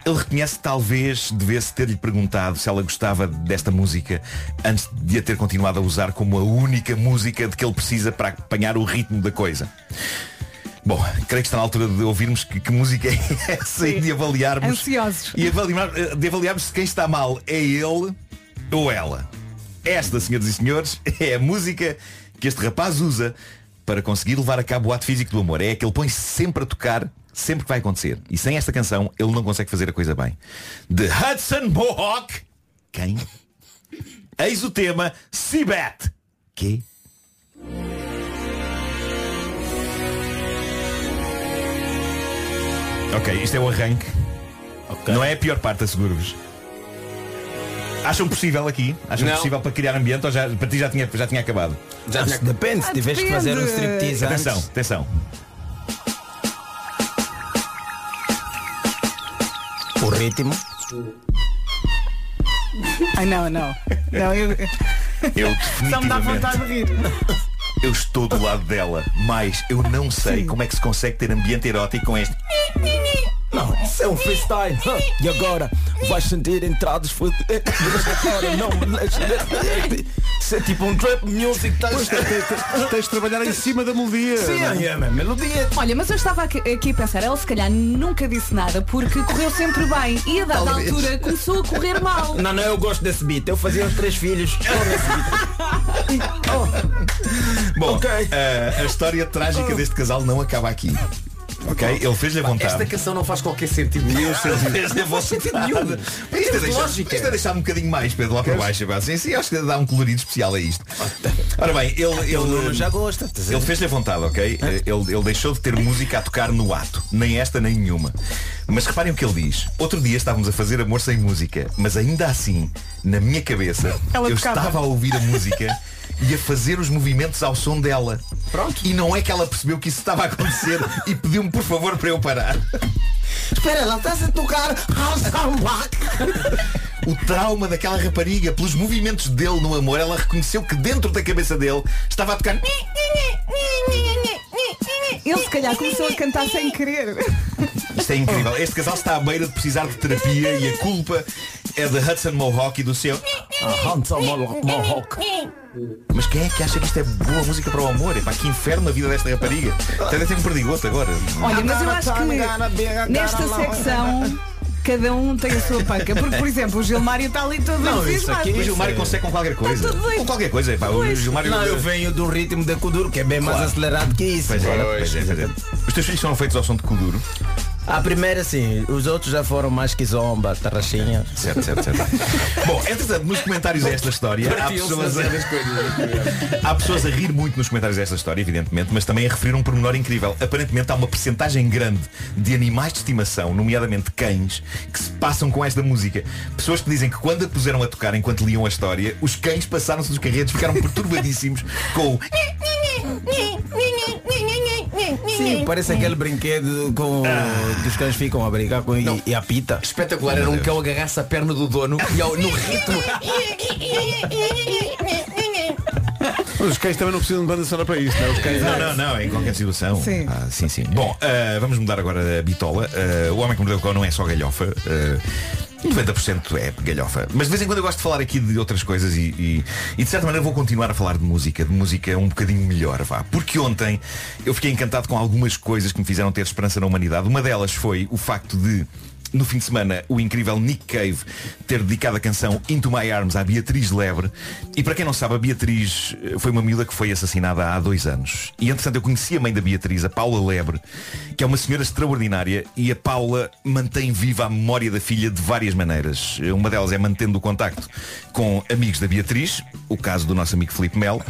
Ele reconhece que talvez devesse ter-lhe perguntado se ela gostava desta música antes de a ter continuado a usar como a única música de que ele precisa para apanhar o ritmo da coisa. Bom, creio que está na altura de ouvirmos que, que música é essa e de avaliarmos. Ansiosos. E avaliar, de avaliarmos se quem está mal é ele ou ela. Esta, senhoras e senhores, é a música que este rapaz usa para conseguir levar a cabo o ato físico do amor. É a que ele põe sempre a tocar, sempre que vai acontecer. E sem esta canção, ele não consegue fazer a coisa bem. De Hudson Mohawk. Quem? Eis o tema Seabet. Que? Ok, isto é o arranque. Não é a pior parte, asseguro-vos. Acham possível aqui? Acham Não. possível para criar ambiente ou já, para ti já tinha, já tinha acabado? Já tinha- Depende, se tiveres que fazer um striptease Atenção, antes. atenção. O ritmo. Ai não, não. Não, eu, Eu só me dá vontade de rir. Eu estou do lado dela, mas eu não sei como é que se consegue ter ambiente erótico com este. Não, isso é um freestyle. Hã? E agora vais sentir entradas *laughs* agora não me deixes- Isso é tipo um trap music. Tá? Tens, tens- tens de trabalhar em cima da melodia. Sim, é? é a melodia. Olha, mas eu estava aqui, aqui a pensar, ela se calhar nunca disse nada porque correu sempre bem e a dada Talvez. altura começou a correr mal. Não, não, eu gosto desse beat. Eu fazia os três filhos. *laughs* Oh, Bom, Ok. a, a história trágica deste casal não acaba aqui. Ok? Ele fez-lhe a vontade. Esta canção não faz qualquer sentido. Dizer, *laughs* não faz sentido nenhum. Isto é, deixar, isto é deixar um bocadinho mais, Pedro, lá para baixo. pá. Sim, sim, acho que dá um colorido especial a isto. Ora bem, ele, ele, já gosta. a ele fez-lhe a vontade, ok? Ele, ele deixou de ter música a tocar no ato. Nem esta, nem nenhuma. Mas reparem o que ele diz. Outro dia estávamos a fazer amor sem música, mas ainda assim, na minha cabeça, Ela eu tocava. estava a ouvir a música *laughs* e a fazer os movimentos ao som dela. Pronto. E não é que ela percebeu que isso estava a acontecer *laughs* e pediu-me por favor para eu parar. Espera, ela está a tocar House. *laughs* O trauma daquela rapariga pelos movimentos dele no amor, ela reconheceu que dentro da cabeça dele estava a tocar. Ele se calhar começou a cantar sem querer. Isto é incrível. Este casal está à beira de precisar de terapia e a culpa é de Hudson Mohawk e do seu. Hanson Mohawk. *laughs* Mas quem é que acha que isto é boa música para o amor? Epá, que inferno a vida desta rapariga. Até tem um perdigoto agora. Olha, mas eu acho que nesta secção cada um tem a sua panca. Porque, por exemplo, o Gilmário está ali todo Não, isso aqui- O Gilmário consegue com qualquer coisa. bem. Com qualquer coisa. Epá, o. Gilmário. Não, eu venho do ritmo de Kuduro, que é bem mais acelerado que isso. Pois é, pois é, pois é. Os teus filhos são feitos ao som de Kuduro. A primeira sim, os outros já foram mais que zomba, tarraxinha. Certo, certo, certo. Bom, entretanto, nos comentários desta história há pessoas, a há pessoas a rir muito nos comentários desta história, evidentemente, mas também a referir um pormenor incrível. Aparentemente há uma percentagem grande de animais de estimação, nomeadamente cães, que se passam com esta música. Pessoas que dizem que quando a puseram a tocar enquanto liam a história, os cães passaram-se dos carretos, ficaram perturbadíssimos com o Sim, parece aquele brinquedo com que os cães ficam a brincar com e, e apita. Espetacular, era um cão agarrasse a perna do dono e ao, no ritmo. *laughs* Os cães também não precisam de banda sonora para isto, não é? Os cães Não, não, não, em qualquer situação. Sim. Ah, sim, sim. Bom, ah, vamos mudar agora a bitola. Ah, o Homem que Mordeu o Cão não é só galhofa. ah, 90% é galhofa. Mas de vez em quando eu gosto de falar aqui de outras coisas e, e, e de certa maneira vou continuar a falar de música, de música um bocadinho melhor, vá. Porque ontem eu fiquei encantado com algumas coisas que me fizeram ter esperança na humanidade. Uma delas foi o facto de no fim de semana, o incrível Nick Cave ter dedicado a canção Into My Arms à Beatriz Lebre. E para quem não sabe, a Beatriz eh, foi uma miúda que foi assassinada há dois anos. E entretanto eu conheci a mãe da Beatriz, a Paula Lebre, que é uma senhora extraordinária e a Paula mantém viva a memória da filha de várias maneiras. Uma delas é mantendo o contacto com amigos da Beatriz, o caso do nosso amigo Felipe Melo,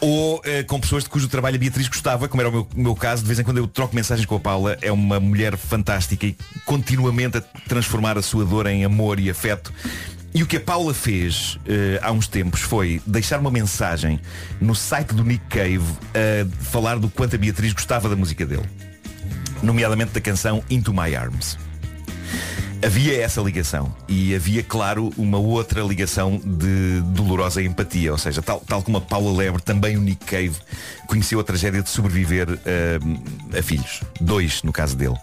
ou eh, com pessoas de cujo trabalho a Beatriz gostava, como era o meu, meu caso, de vez em quando eu troco mensagens com a Paula, é uma mulher fantástica e continuamente a transformar a sua dor em amor e afeto. E o que a Paula fez eh, há uns tempos foi deixar uma mensagem no site do Nick Cave a falar do quanto a Beatriz gostava da música dele. Nomeadamente da canção Into My Arms. Havia essa ligação e havia, claro, uma outra ligação de dolorosa empatia. Ou seja, tal, tal como a Paula Lebre, também o Nick Cave conheceu a tragédia de sobreviver eh, a filhos. Dois, no caso dele.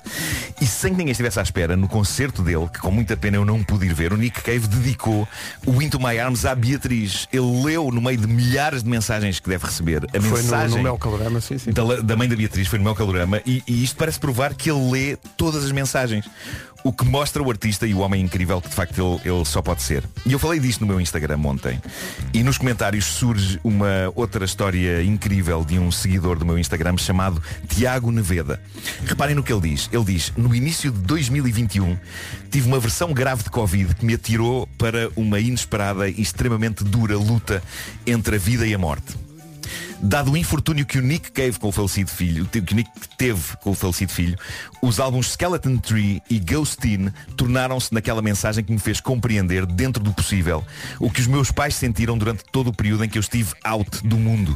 E sem que ninguém estivesse à espera, no concerto dele, que com muita pena eu não pude ir ver, o Nick Cave dedicou o Into My Arms à Beatriz. Ele leu no meio de milhares de mensagens que deve receber. A Foi no, mensagem no Mel Calorama, sim, sim. da, da mãe da Beatriz, foi no meu calorama, e, e isto parece provar que ele lê todas as mensagens. O que mostra o artista e o homem incrível que de facto ele, ele só pode ser. E eu falei disto no meu Instagram ontem. E nos comentários surge uma outra história incrível de um seguidor do meu Instagram chamado Tiago Neveda. Reparem no que ele diz. Ele diz, no início de 2021 tive uma versão grave de Covid que me atirou para uma inesperada e extremamente dura luta entre a vida e a morte. Dado o infortúnio que o Nick teve com o falecido filho, que o Nick teve com o falecido filho, os álbuns Skeleton Tree e Ghostin tornaram-se naquela mensagem que me fez compreender, dentro do possível, o que os meus pais sentiram durante todo o período em que eu estive out do mundo.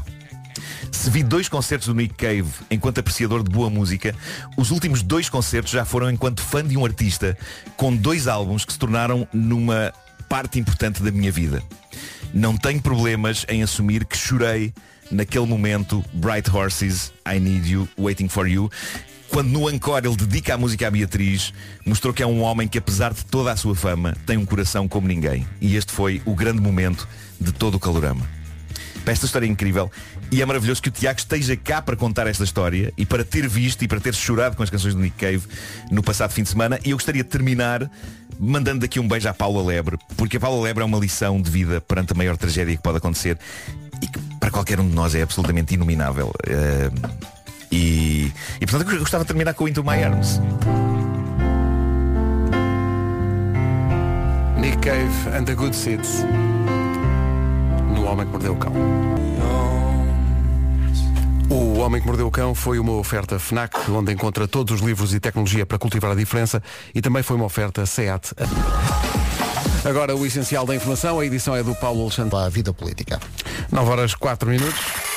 Se vi dois concertos do Nick Cave enquanto apreciador de boa música, os últimos dois concertos já foram enquanto fã de um artista, com dois álbuns que se tornaram numa parte importante da minha vida. Não tenho problemas em assumir que chorei naquele momento Bright Horses, I Need You, Waiting for You. Quando no encore ele dedica a música à Beatriz, mostrou que é um homem que apesar de toda a sua fama, tem um coração como ninguém. E este foi o grande momento de todo o calorama. Esta história é incrível e é maravilhoso que o Tiago esteja cá para contar esta história e para ter visto e para ter chorado com as canções do Nick Cave no passado fim de semana. E eu gostaria de terminar mandando daqui um beijo à Paula Lebre, porque a Paula Lebre é uma lição de vida perante a maior tragédia que pode acontecer e que para qualquer um de nós é absolutamente inominável. Eh, e, e portanto eu gostava de terminar com o Into My Arms. Nick Cave and the Good Seeds. No Homem que Mordeu o Cão. O Homem que Mordeu o Cão foi uma oferta FNAC, onde encontra todos os livros e tecnologia para cultivar a diferença e também foi uma oferta SEAT. Agora o essencial da informação, a edição é do Paulo Alexandre. A vida política. 9 horas 4 minutos.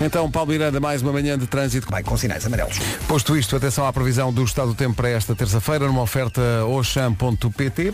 Então, Paulo Miranda, mais uma manhã de trânsito. Vai com sinais amarelos. Posto isto, atenção à previsão do estado do tempo para esta terça-feira, numa oferta oxam.pt.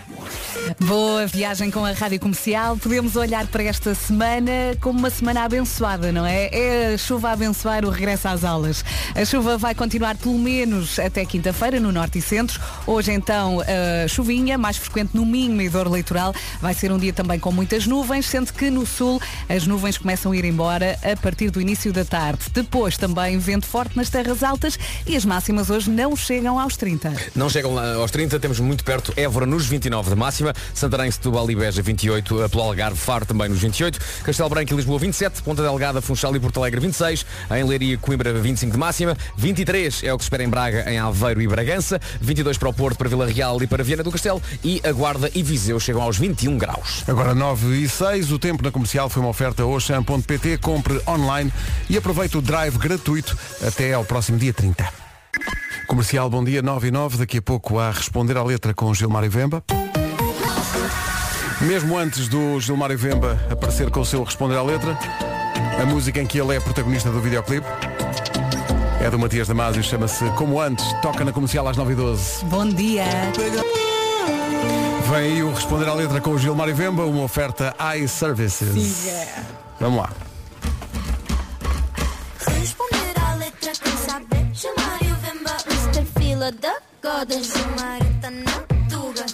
Boa viagem com a Rádio Comercial. Podemos olhar para esta semana como uma semana abençoada, não é? É a chuva a abençoar o regresso às aulas. A chuva vai continuar pelo menos até quinta-feira no Norte e Centro. Hoje então a chuvinha, mais frequente no Minho e Dor Litoral. Vai ser um dia também com muitas nuvens, sendo que no Sul as nuvens começam a ir embora a partir do início da tarde. Depois também vento forte nas terras altas e as máximas hoje não chegam aos 30. Não chegam lá aos 30, temos muito perto Évora nos 29 de máxima. Santarém, Setúbal e Beja 28, eh, pelo Algarve, Faro também nos 28, Castelo Branco e Lisboa 27, Ponta Delgada, Funchal e Porto Alegre 26, em Leiria, Coimbra 25 de máxima, 23 é o que se espera em Braga, em Aveiro e Bragança, 22 para o Porto, para Vila Real e para Viana do Castelo e a Guarda e Viseu chegam aos 21 graus. Agora 9 e 6, o tempo na comercial foi uma oferta Oxam.pt, compre online e aproveite o drive gratuito até ao próximo dia 30. Comercial, bom dia, 9 e 9, daqui a pouco a responder à letra com Gilmar e Vemba. Mesmo antes do Gilmar e Vemba aparecer com o seu responder à letra, a música em que ele é protagonista do videoclipe é do Matias Damasio, chama-se Como Antes, toca na comercial às 9 e 12. Bom dia. Vem aí o responder à letra com o Gilmar e Vemba, uma oferta iServices. Vamos lá. Responder à letra quem sabe Chamar e o Vemba Mr. Fila da Goda Gilmarita na Tuga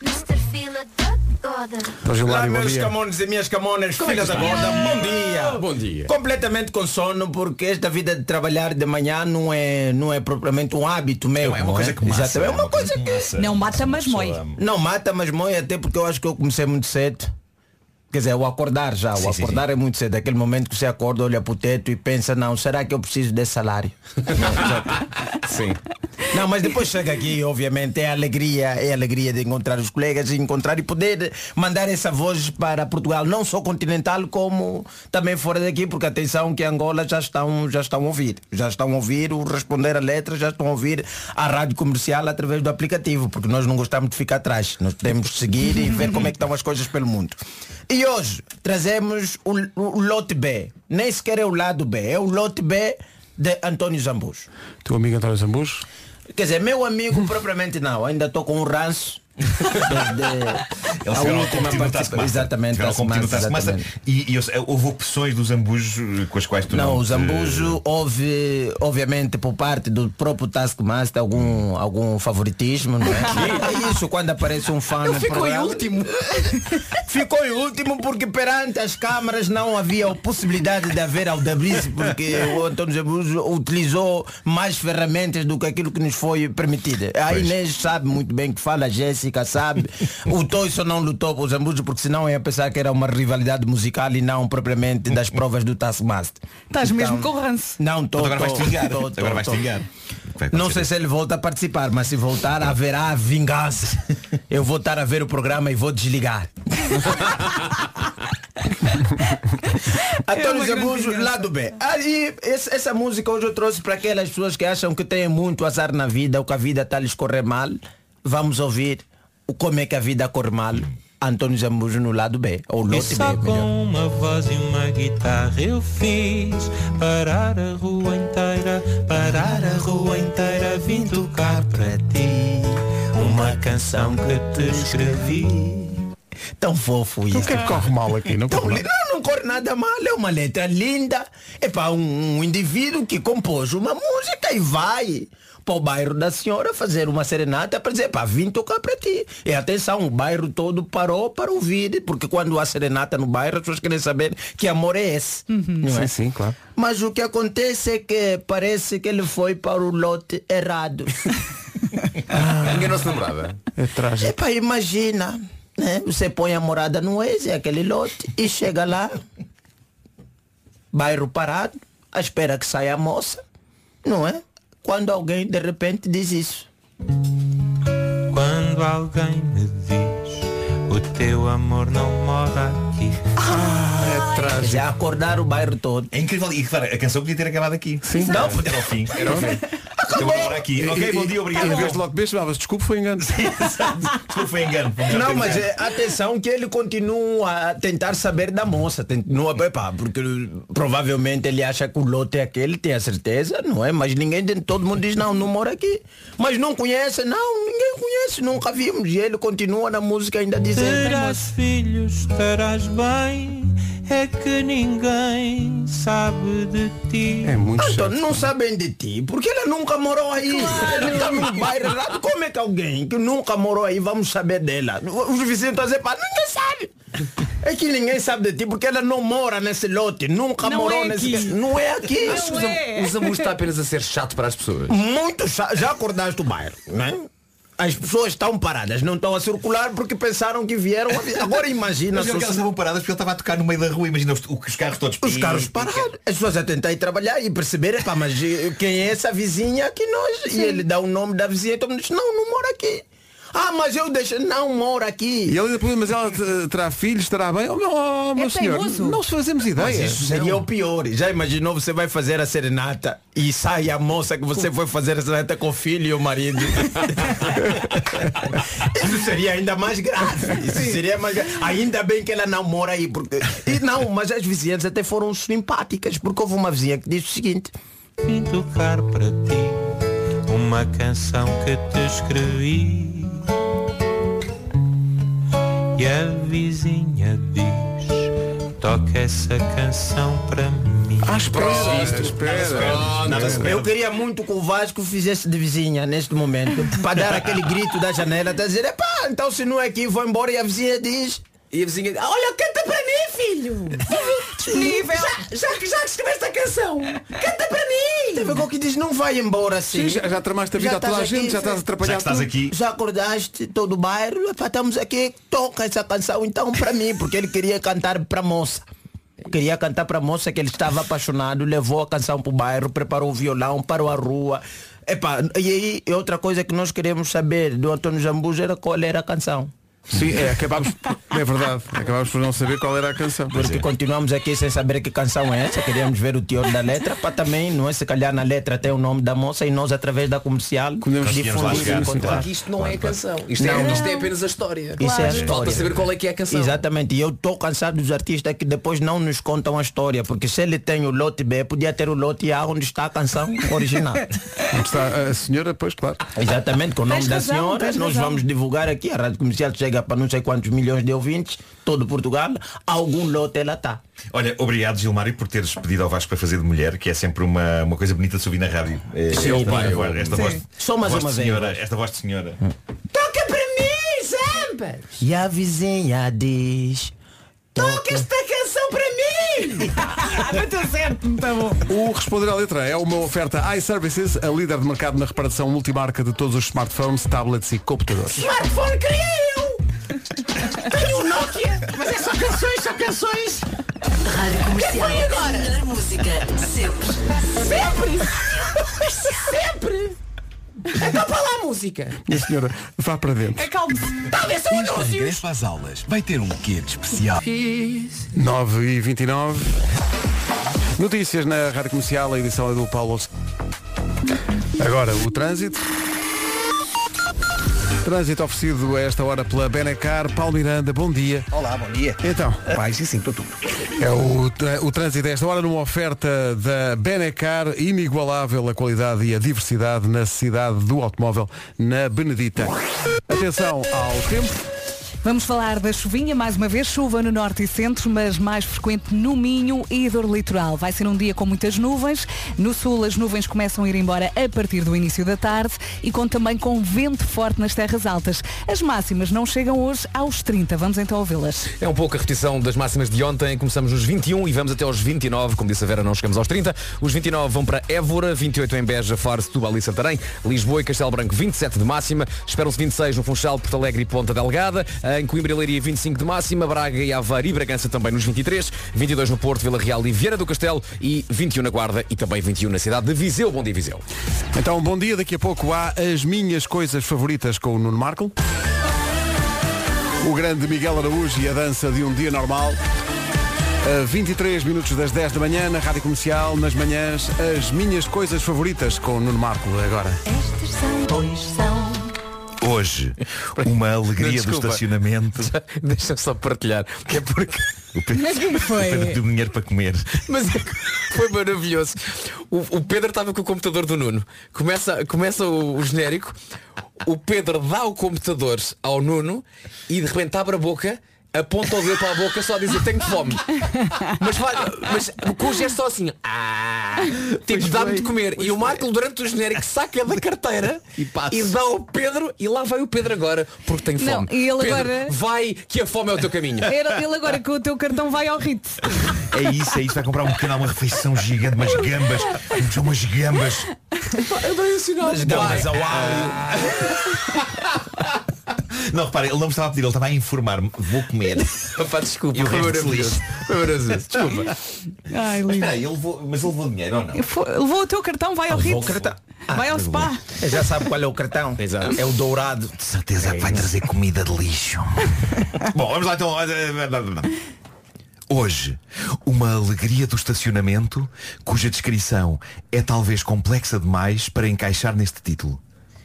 Mr. Fila da Goda Gilmar, Olá, meus dia. camones e minhas camonas, é filhas da está? gorda, bom dia. Bom dia. Completamente com sono, porque esta vida de trabalhar de manhã não é, não é propriamente um hábito meu. É uma não coisa que massa, Exatamente, é uma coisa que. Não mata, mas mói. não mata, mas moe, até porque eu acho que eu comecei muito cedo. Quer dizer, o acordar já, Sim, o sim, acordar é muito cedo. Aquele momento que você acorda, olha para o teto e pensa, não, será que eu preciso desse salário? *laughs* Sim. Não, mas depois chega aqui, obviamente, é alegria, é alegria de encontrar os colegas e encontrar e poder mandar essa voz para Portugal, não só continental, como também fora daqui, porque atenção que Angola já estão, já estão a ouvir. Já estão a ouvir o responder a letra, já estão a ouvir a rádio comercial através do aplicativo, porque nós não gostamos de ficar atrás. Nós podemos seguir e ver como é que estão as coisas pelo mundo. E hoje trazemos o, o lote B. Nem sequer é o lado B, é o lote B de António Zambujo. Teu amigo António Zambujo. Quer dizer, meu amigo *laughs* propriamente não, ainda estou com um ranço. Desde Eles a última competir no participa- Taskmaster. Exatamente, Tiveram a competir no Taskmaster, Taskmaster. E, e houve opções do Zambujo eh, com as quais tu não Não, o te- Zambujo houve, obviamente, por parte do próprio Taskmaster algum, algum favoritismo, não é? *laughs* É isso, quando aparece um fã no ficou em último. *laughs* Ficou em último porque perante as câmaras não havia a possibilidade de haver aldabrice porque o António Zambujo utilizou mais ferramentas do que aquilo que nos foi permitido. A Inês sabe muito bem que fala, a Jéssica sabe. O Toy só não lutou por Zambujo porque senão ia pensar que era uma rivalidade musical e não propriamente das *laughs* provas do Taskmaster. Estás mesmo Então, com ranço. Não, tô, Agora tô, tô, tô, Agora vais-te tô. vingar. Vai Não sei se ele volta a participar, mas se voltar haverá vingança. *laughs* Eu vou estar a ver o programa e vou desligar. *laughs* Antônio grande Zambujo, lado B. Aí, esse- essa música hoje eu trouxe para aquelas pessoas que acham que têm muito azar na vida, ou que a vida está a lhes correr mal. Vamos ouvir como é que a vida corre mal. Antônio Zambujo no lado B, ou lote B. melhor. com uma voz e uma guitarra eu fiz Parar a rua inteira, parar a rua inteira Vim tocar para ti Uma canção que te escrevi Tão fofo isso. O que é que corre mal aqui? Não corre mal. não, não corre nada mal, é uma letra linda. É para um, um indivíduo que compôs uma música e vai para o bairro da senhora fazer uma serenata para dizer, pá, vim tocar para ti. E atenção, o bairro todo parou para ouvir, porque quando há serenata no bairro, as pessoas querem saber que amor é esse. Não é? Sim, sim, claro. Mas o que acontece é que parece que ele foi para o lote errado. *laughs* Enganou-se namorada. É trágico. Epá, imagina, né? Você põe a morada no ex, é aquele lote, e chega lá, bairro parado, à espera que saia a moça, não é? Quando alguém de repente diz isso. Quando alguém me diz O teu amor não mora aqui É Quer dizer, acordar o bairro todo. É incrível. E claro, a canção podia ter acabado aqui. Sim. Não, era ao fim. Era ao fim. Eu vou embora aqui. Ok, bom dia, obrigado. Em vez de logo B, desculpe, foi engano. Desculpa, foi engano. Não, mas é, atenção que ele continua a tentar saber da moça. Continua, epá, porque provavelmente ele acha que o lote é aquele, tem a certeza, não é? Mas ninguém, todo mundo diz, não, não mora aqui. Mas não conhece, não, ninguém conhece, nunca vimos. E ele continua na música ainda dizendo. Terás filhos, estarás bem É que ninguém sabe de ti É muito Então, chato. não sabem de ti, porque ela nunca morou aí. Ela está no bairro errado. Como é que alguém que nunca morou aí vamos saber dela? Os vizinhos estão a dizer, pá, ninguém sabe. É que ninguém sabe de ti porque ela não mora nesse lote, nunca Não morou é nesse. aqui. Não é aqui. Acho que o Zam- o Zambujo está apenas a ser chato para as pessoas. Muito chato. Já acordaste o bairro, não é? As pessoas estão paradas, não estão a circular porque pensaram que vieram. a- Agora imagina *laughs* Mas só é que elas estavam paradas porque ele estava a tocar no meio da rua. Imagina os, os carros todos. os carros parados. As pessoas a tentar ir trabalhar e perceber, epá, mas eh, quem é essa vizinha que nós? E ele dá o nome da vizinha e todo mundo diz, não, não mora aqui. Ah, mas eu deixo, não mora aqui. E ele ainda pergunta, mas ela eh, terá filhos, estará bem? Oh, meu, oh, meu É senhor, teimoso. não se fazemos ideia. Mas isso seria o pior. Já imaginou você vai fazer a serenata e sai a moça que você foi fazer a serenata com o filho e o marido. *laughs* isso seria ainda mais grave. Isso seria mais grave. Ainda bem que ela não mora aí. Porque... E não, mas as vizinhas até foram simpáticas, porque houve uma vizinha que disse o seguinte. Vim tocar para ti uma canção que te escrevi. E a vizinha diz, toca essa canção para mim. Ah, espera. Nada. Eu queria muito que o Vasco fizesse de vizinha neste momento para dar aquele grito da janela tá dizer, epá, então se não é aqui vou embora e a vizinha diz E a vizinha Olha, canta para mim, filho! *laughs* Disponível. Já, já, que- já que escreveste a canção, canta para mim! Teve alguém que diz, não vai embora assim. Sim, já- já tramaste a vida a toda a gente, já estás a atrapalhar Já que estás aqui. Já acordaste todo o bairro, epá, estamos aqui, toca essa canção então para mim, porque ele queria cantar para a moça. Queria cantar para a moça que ele estava apaixonado, levou a canção para o bairro, preparou o violão, parou a rua. Epá, e aí outra coisa que nós queremos saber do Antônio Jambuja era qual era a canção. Sim, é, acabámos, é verdade, acabámos por não saber qual era a canção. Porque continuamos aqui sem saber que canção é essa, queríamos ver o teor da letra, para também, não é se calhar na letra tem o nome da moça e nós através da comercial e. Porque isto não é a canção. Isto, Não, é, isto é apenas a história. Isso é a Falta saber qual é que é a canção. Exatamente, e eu estou cansado dos artistas que depois não nos contam a história, porque se ele tem o lote B, podia ter o lote A onde está a canção original. Onde está a senhora, pois claro. Exatamente, com o nome Tens da razão, senhora, nós razão. vamos divulgar aqui, a Rádio Comercial chega para não sei quantos milhões de ouvintes, todo Portugal, algum lote ela está. Olha, obrigado Gilmário por teres pedido ao Vasco para fazer de mulher, que é sempre uma, uma coisa bonita de se ouvir na rádio. É, Sim, esta, pai, esta, esta voz, Só mais voz uma de vez. senhora, esta voz de senhora. Toca para mim, sempre! E a vizinha diz, toca esta canção para mim! *laughs* Bateu certo, tá bom. O Responder à Letra é uma oferta iServices, a líder de mercado na reparação multimarca de todos os smartphones, tablets e computadores. Smartphone eu! Tenho um Nokia, mas é só canções, só canções! Rádio Comercial. foi agora? A melhor música sempre. Sempre! Sempre! Acaba lá a música! Minha senhora, vá para dentro. Acalme-se. Talvez são anúncios! Regresso às aulas vai ter um quê de especial? 9 e 29 Notícias na Rádio Comercial, a edição é do Paulo. Agora, o trânsito. Trânsito oferecido a esta hora pela Benecar. Paulo Miranda, bom dia. Olá, bom dia. Então, Vai, sim, sim, estou tudo. é o, o trânsito a esta hora numa oferta da Benecar, inigualável a qualidade e a diversidade na cidade do automóvel na Benedita. Atenção ao tempo. Vamos falar da chuvinha, mais uma vez, chuva no norte e centro, mas mais frequente no Minho e dor litoral. Vai ser um dia com muitas nuvens. No sul, as nuvens começam a ir embora a partir do início da tarde e com também com vento forte nas terras altas. As máximas não chegam hoje aos 30. Vamos então ouvi-las. É um pouco a repetição das máximas de ontem. Começamos nos 21 e vamos até aos 29. Como disse a Vera, não chegamos aos 30. Os 29 vão para Évora, 28 em Beja, Faro, Setúbal e Santarém, Lisboa e Castelo Branco 27 de máxima. Esperam-se 26 no Funchal, Porto Alegre e Ponta Delgada. Em Coimbra e Leiria 25 de máxima. Braga e Aveiro e Bragança também nos 23. 22 no Porto, Vila Real e Vieira do Castelo. E 21 na Guarda e também 21 na cidade de Viseu. Bom dia, Viseu. Então, bom dia. Daqui a pouco há as minhas coisas favoritas com o Nuno Marco. O grande Miguel Araújo e a dança de um dia normal. A 23 minutos das 10 da manhã na Rádio Comercial, nas manhãs, as minhas coisas favoritas com o Nuno Marco agora. Estas são, pois são. Hoje, uma alegria do estacionamento. Deixa-me só partilhar. Que é porque. O Pedro, como *laughs* foi? o Pedro deu dinheiro para comer. Mas é foi maravilhoso. O, o Pedro estava com o computador do Nuno. Começa, começa o, o genérico. O Pedro dá o computador ao Nuno e de repente abre a boca, aponta o dedo para a boca só a dizer tenho fome. Mas, vai, mas com o gesto só assim. Ah, tipo, dá-me de comer. E o Marco durante o genérico saca da carteira E e dá ao Pedro e lá vai o Pedro agora porque tem Não, fome. e ele Pedro, agora- vai que a fome é o teu caminho. Era- Ele agora com o teu cartão vai ao ritmo. É isso, é isso. Vai comprar um pequeno, uma refeição gigante, umas gambas. Vamos umas gambas. Adorei o sinal. Das gamas ao *laughs* Não, repare, ele não me estava a pedir, ele estava a informar-me, vou comer. *laughs* Pá, desculpa, E o foi maravilhoso. Foi maravilhoso. Desculpa. Ai, Mas espera aí, ele levou, mas ele levou dinheiro ou não? Fo- Levou o teu cartão, vai ao Ritz. o cartão. Vai ao spa. Já sabe qual é o cartão? *laughs* Exato. É o dourado. De certeza que vai trazer comida de lixo. *laughs* Bom, vamos lá então. Hoje, uma alegria do estacionamento cuja descrição é talvez complexa demais para encaixar neste título.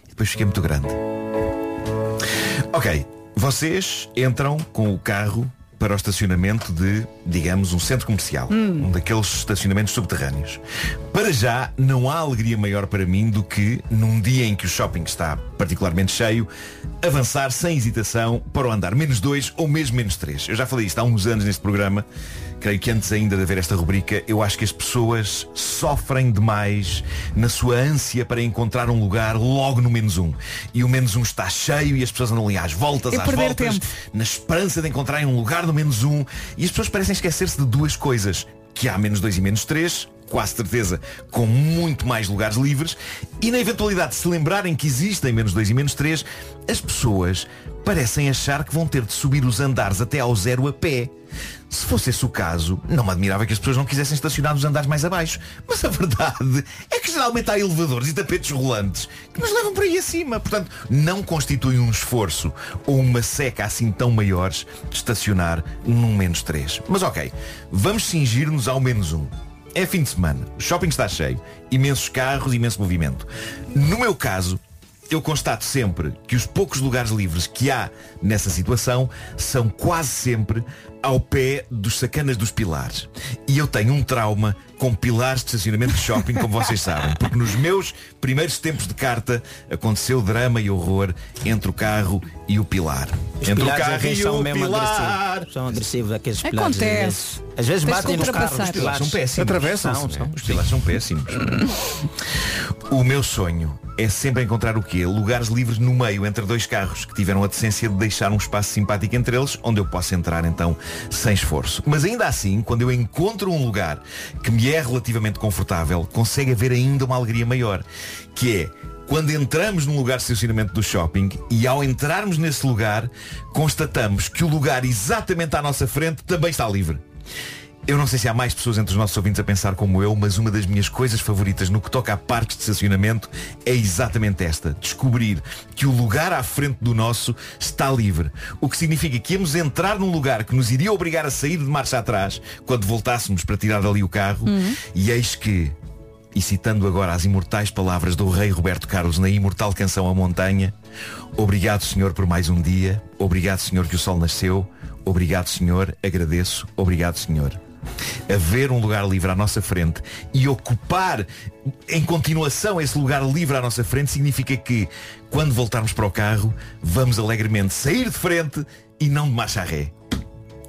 E depois fiquei muito grande. Ok, vocês entram com o carro para o estacionamento de, digamos, um centro comercial. Um daqueles estacionamentos subterrâneos. Para já, não há alegria maior para mim do que, num dia em que o shopping está particularmente cheio, avançar sem hesitação para o andar menos dois ou mesmo menos três. Eu já falei isto há uns anos neste programa. Creio que antes ainda de haver esta rubrica, eu acho que as pessoas sofrem demais na sua ânsia para encontrar um lugar logo no menos um. E o menos um está cheio e as pessoas andam ali às voltas, às voltas, tempo. na esperança de encontrarem um lugar no menos um. E as pessoas parecem esquecer-se de duas coisas. Que há menos dois e menos três, quase certeza, com muito mais lugares livres. E na eventualidade de se lembrarem que existem menos dois e menos três, as pessoas parecem achar que vão ter de subir os andares até ao zero a pé. Se fosse esse o caso, não me admirava que as pessoas não quisessem estacionar nos andares mais abaixo. Mas a verdade é que geralmente há elevadores e tapetes rolantes que nos levam por aí acima. Portanto, não constitui um esforço ou uma seca assim tão maiores de estacionar num menos 3. Mas ok, vamos cingir-nos ao menos um. É fim de semana, o shopping está cheio, imensos carros, imenso movimento. No meu caso, eu constato sempre que os poucos lugares livres que há nessa situação são quase sempre ao pé dos sacanas dos pilares. E eu tenho um trauma com pilares de estacionamento de shopping, como vocês sabem. Porque nos meus primeiros tempos de carta aconteceu drama e horror entre o carro e o pilar. Os entre o carro e são o mesmo pilar. agressivos. São agressivos aqueles pilares. às Acontece. vezes. Às vezes Tens batem que nos carros. Os pilares São péssimos. Atravessam-se. São, são. Os pilares são péssimos. *laughs* O meu sonho é sempre encontrar o quê? Lugares livres no meio entre dois carros que tiveram a decência de deixar um espaço simpático entre eles, onde eu posso entrar então sem esforço. Mas ainda assim, quando eu encontro um lugar que me é relativamente confortável, consegue haver ainda uma alegria maior, que é quando entramos num lugar de estacionamento do shopping e ao entrarmos nesse lugar, constatamos que o lugar exatamente à nossa frente também está livre. Eu não sei se há mais pessoas entre os nossos ouvintes a pensar como eu, mas uma das minhas coisas favoritas no que toca a parques de estacionamento é exatamente esta. Descobrir que o lugar à frente do nosso está livre. O que significa que íamos entrar num lugar que nos iria obrigar a sair de marcha atrás quando voltássemos para tirar dali o carro. E eis que, e citando agora as imortais palavras do rei Roberto Carlos na imortal canção A Montanha, Obrigado Senhor por mais um dia, obrigado Senhor que o sol nasceu, obrigado Senhor, agradeço, obrigado Senhor haver um lugar livre à nossa frente e ocupar em continuação esse lugar livre à nossa frente significa que quando voltarmos para o carro vamos alegremente sair de frente e não de marcha ré.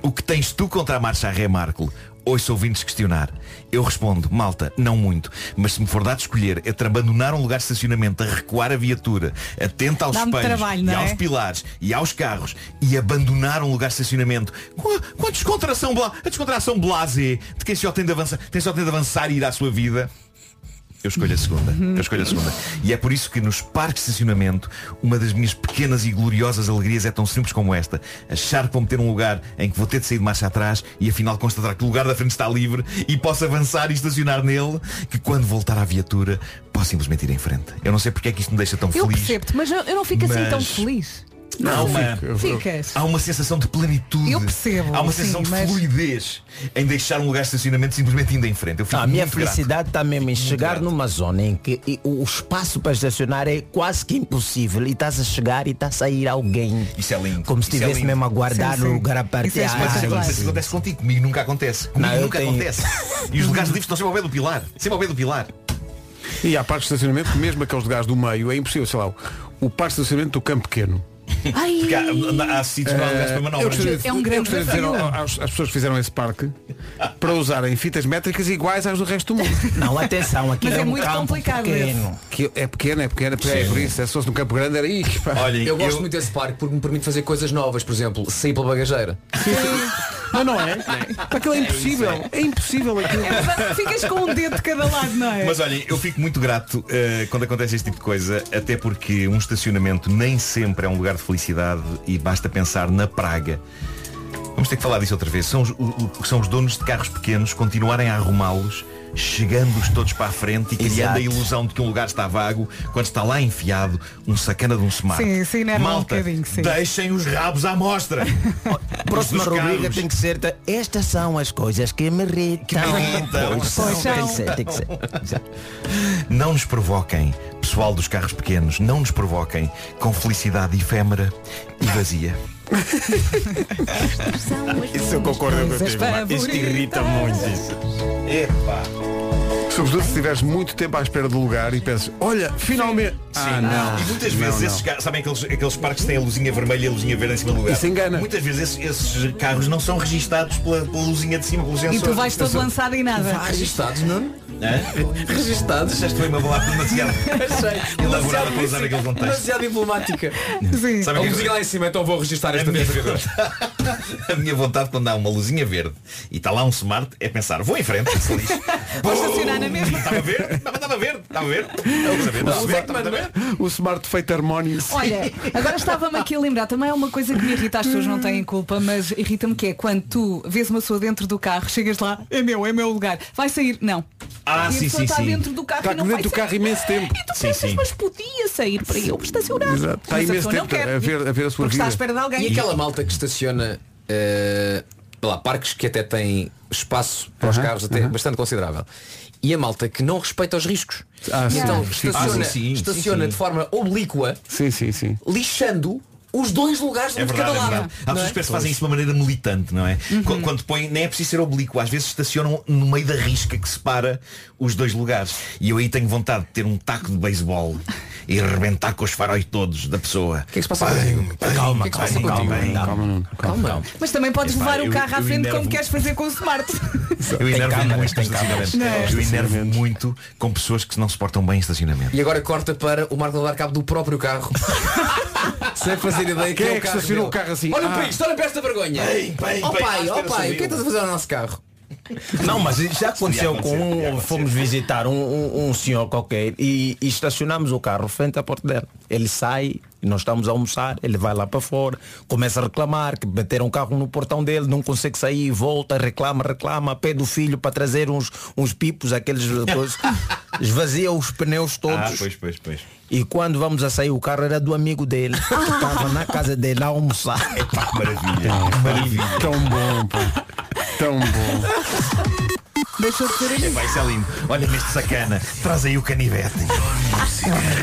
O que tens tu contra a marcha ré, Marco? Ouço ouvintes questionar. Eu respondo, malta, não muito. Mas se me for dado escolher entre abandonar um lugar de estacionamento, a recuar a viatura, atenta aos espelhos trabalho, e é? aos pilares e aos carros e abandonar um lugar de estacionamento com a, com a descontração, a descontração blasé de quem só tem de avançar, tem só tem de avançar e ir à sua vida. Eu escolho a segunda. Eu escolho a segunda. E é por isso que nos parques de estacionamento, uma das minhas pequenas e gloriosas alegrias é tão simples como esta. Achar que vou meter um lugar em que vou ter de sair de marcha atrás e afinal constatar que o lugar da frente está livre e posso avançar e estacionar nele, que quando voltar à viatura posso simplesmente ir em frente. Eu não sei porque é que isto me deixa tão Eu feliz. percebo-te, mas eu, eu não fico assim Mas- tão feliz. Há uma, Ficas. há uma sensação de plenitude. Eu percebo, Há uma sim, sensação de mas- fluidez em deixar um lugar de estacionamento simplesmente indo em frente. Eu fico A minha felicidade está mesmo em chegar grato. numa zona em que o espaço para estacionar é quase que impossível e estás a chegar e está a sair alguém. Isso é lindo. Como se é estivesse lindo. mesmo a guardar Sim, no sim. lugar a Isso é partir. Isso claro. acontece, isso acontece contigo, comigo nunca acontece. Comigo Não, nunca tenho- acontece. E os lugares livres estão sempre ao pé do pilar. Sempre ao pé do pilar. E há parques de estacionamento que mesmo aqueles lugares do meio é impossível, sei lá, o- o parque de estacionamento do Campo Pequeno. Ai, Porque há, há sítios que não há lugares para eu manobras. gostaria de- É um eu grande gostaria de dizer às, pessoas que fizeram esse parque para usarem fitas métricas iguais às do resto do mundo. Não, atenção, aquilo Mas é, é um muito campo complicado pequeno. Que é pequeno, é pequeno, é por isso. Se fosse num campo grande era isso. Olhem, Eu gosto muito desse parque porque me permite fazer coisas novas, por exemplo, sair pela bagageira. Mas *laughs* não é? Aquilo é impossível. É impossível aquilo. É verdade, ficas com um dedo de cada lado, não é? Mas olhem, eu fico muito grato eh, quando acontece este tipo de coisa, até porque um estacionamento nem sempre é um lugar de felicidade e basta pensar na praga. Vamos ter que falar disso outra vez. São os, o- o- são os donos de carros pequenos continuarem a arrumá-los, chegando-os todos para a frente e criando Exato. a ilusão de que um lugar está vago, quando está lá enfiado um sacana de um smart. Sim, sim, enerva um Malta, bocadinho, sim. deixem os rabos à mostra. *laughs* Próxima rubrica tem que ser ta- Estas são as coisas que me irritam. me irritam. Pois Pois são. Tem que ser, tem que ser. Não nos provoquem, pessoal dos carros pequenos, não nos provoquem com felicidade efêmera e vazia. Isso eu concordo contigo. Isto irrita muito. Isso. Epá. Sobretudo se estiveres muito tempo à espera do lugar e pensas, olha, finalmente. Ah, não. E muitas Não, vezes não. esses carros, sabem aqueles, aqueles parques que têm a luzinha vermelha e a luzinha verde em cima do lugar? Isso engana. Muitas vezes esses, esses carros não são registados pela, pela luzinha de cima, pelo sensor. E tu vais todo lançado em nada. Registados, não? Hã? *laughs* Registados. Achaste que foi uma palavra demasiado *laughs* elaborada para usar Achei. naquele contexto. Demasiado diplomática. Sim. Sabe A que é luzinha lá em cima, então vou registrar esta minha- vez. *laughs* A minha vontade quando há uma luzinha verde e está lá um smart é pensar, vou em frente, se lixe. Vou estacionar na mesma. Estava verde, estava estava verde, estava verde. Estava verde, estava verde, estava verde. O smart feito harmónio. Olha, agora estava-me aqui a lembrar, também é uma coisa que me irrita, as pessoas não têm culpa, mas irrita-me que é quando tu vês uma pessoa dentro do carro, chegas lá, é meu, é meu lugar, vai sair, não. Ah, e a sim, pessoa sim, está sim. dentro do carro Está e não dentro vai do sair. carro imenso tempo. E tu Sim, pensas, sim. mas podia sair para eu estacionar. Exato. Está Mas a imenso pessoa não tempo quer. a ver, a ver a sua porque está à vida. espera de alguém. E aquela malta que estaciona eh, lá, parques que até têm espaço para os carros até bastante considerável. E a malta que não respeita os riscos. Ah, e sim. então Sim, estaciona, sim, sim, estaciona sim, de forma oblíqua, Sim, sim, sim. lixando os dois lugares É de verdade, cada é lado. Há pessoas é? que fazem isso de uma maneira militante, não é? Qu- Quando põem, nem é preciso ser oblíquo, às vezes estacionam no meio da risca que separa os dois lugares. E eu aí tenho vontade de ter um taco de beisebol e arrebentar com os faróis todos da pessoa. O que é que se passa? Calma, O que é que se passa calma, contigo? calma, Calma. Calma. Calma. Mas também podes levar o eu- carro à frente como queres fazer com o smart. Eu enervo muito estacionamentos. câmaras. Eu enervo muito com pessoas que se não se portam bem em estacionamento. E agora corta para o Marco dar cabo do próprio carro. *laughs* Sem fazer ideia Quem é é o que carro estacionou o carro assim? Olha Ah. para isto, olha para esta vergonha. Bem, bem, oh pai, oh que pai, o que é que estás a fazer ao nosso carro? Não, mas já aconteceu com um, fomos visitar um, um- um senhor qualquer e, e estacionamos o carro frente à porta dele. Ele sai, nós estamos a almoçar, ele vai lá para fora, começa a reclamar que bateram o carro no portão dele, não consegue sair, volta, reclama, reclama, pede o filho para trazer uns, uns pipos, aqueles coisas, *laughs* esvazia os pneus todos. Ah, pois, pois, pois. E quando vamos a sair, o carro era do amigo dele, *laughs* que estava na casa dele a almoçar. *laughs* Epá, que maravilha. maravilha. Tão bom, pá. Tão bom. Deixa de ser Epá, isso é lindo. Olha-me este sacana. Traz aí o canivete.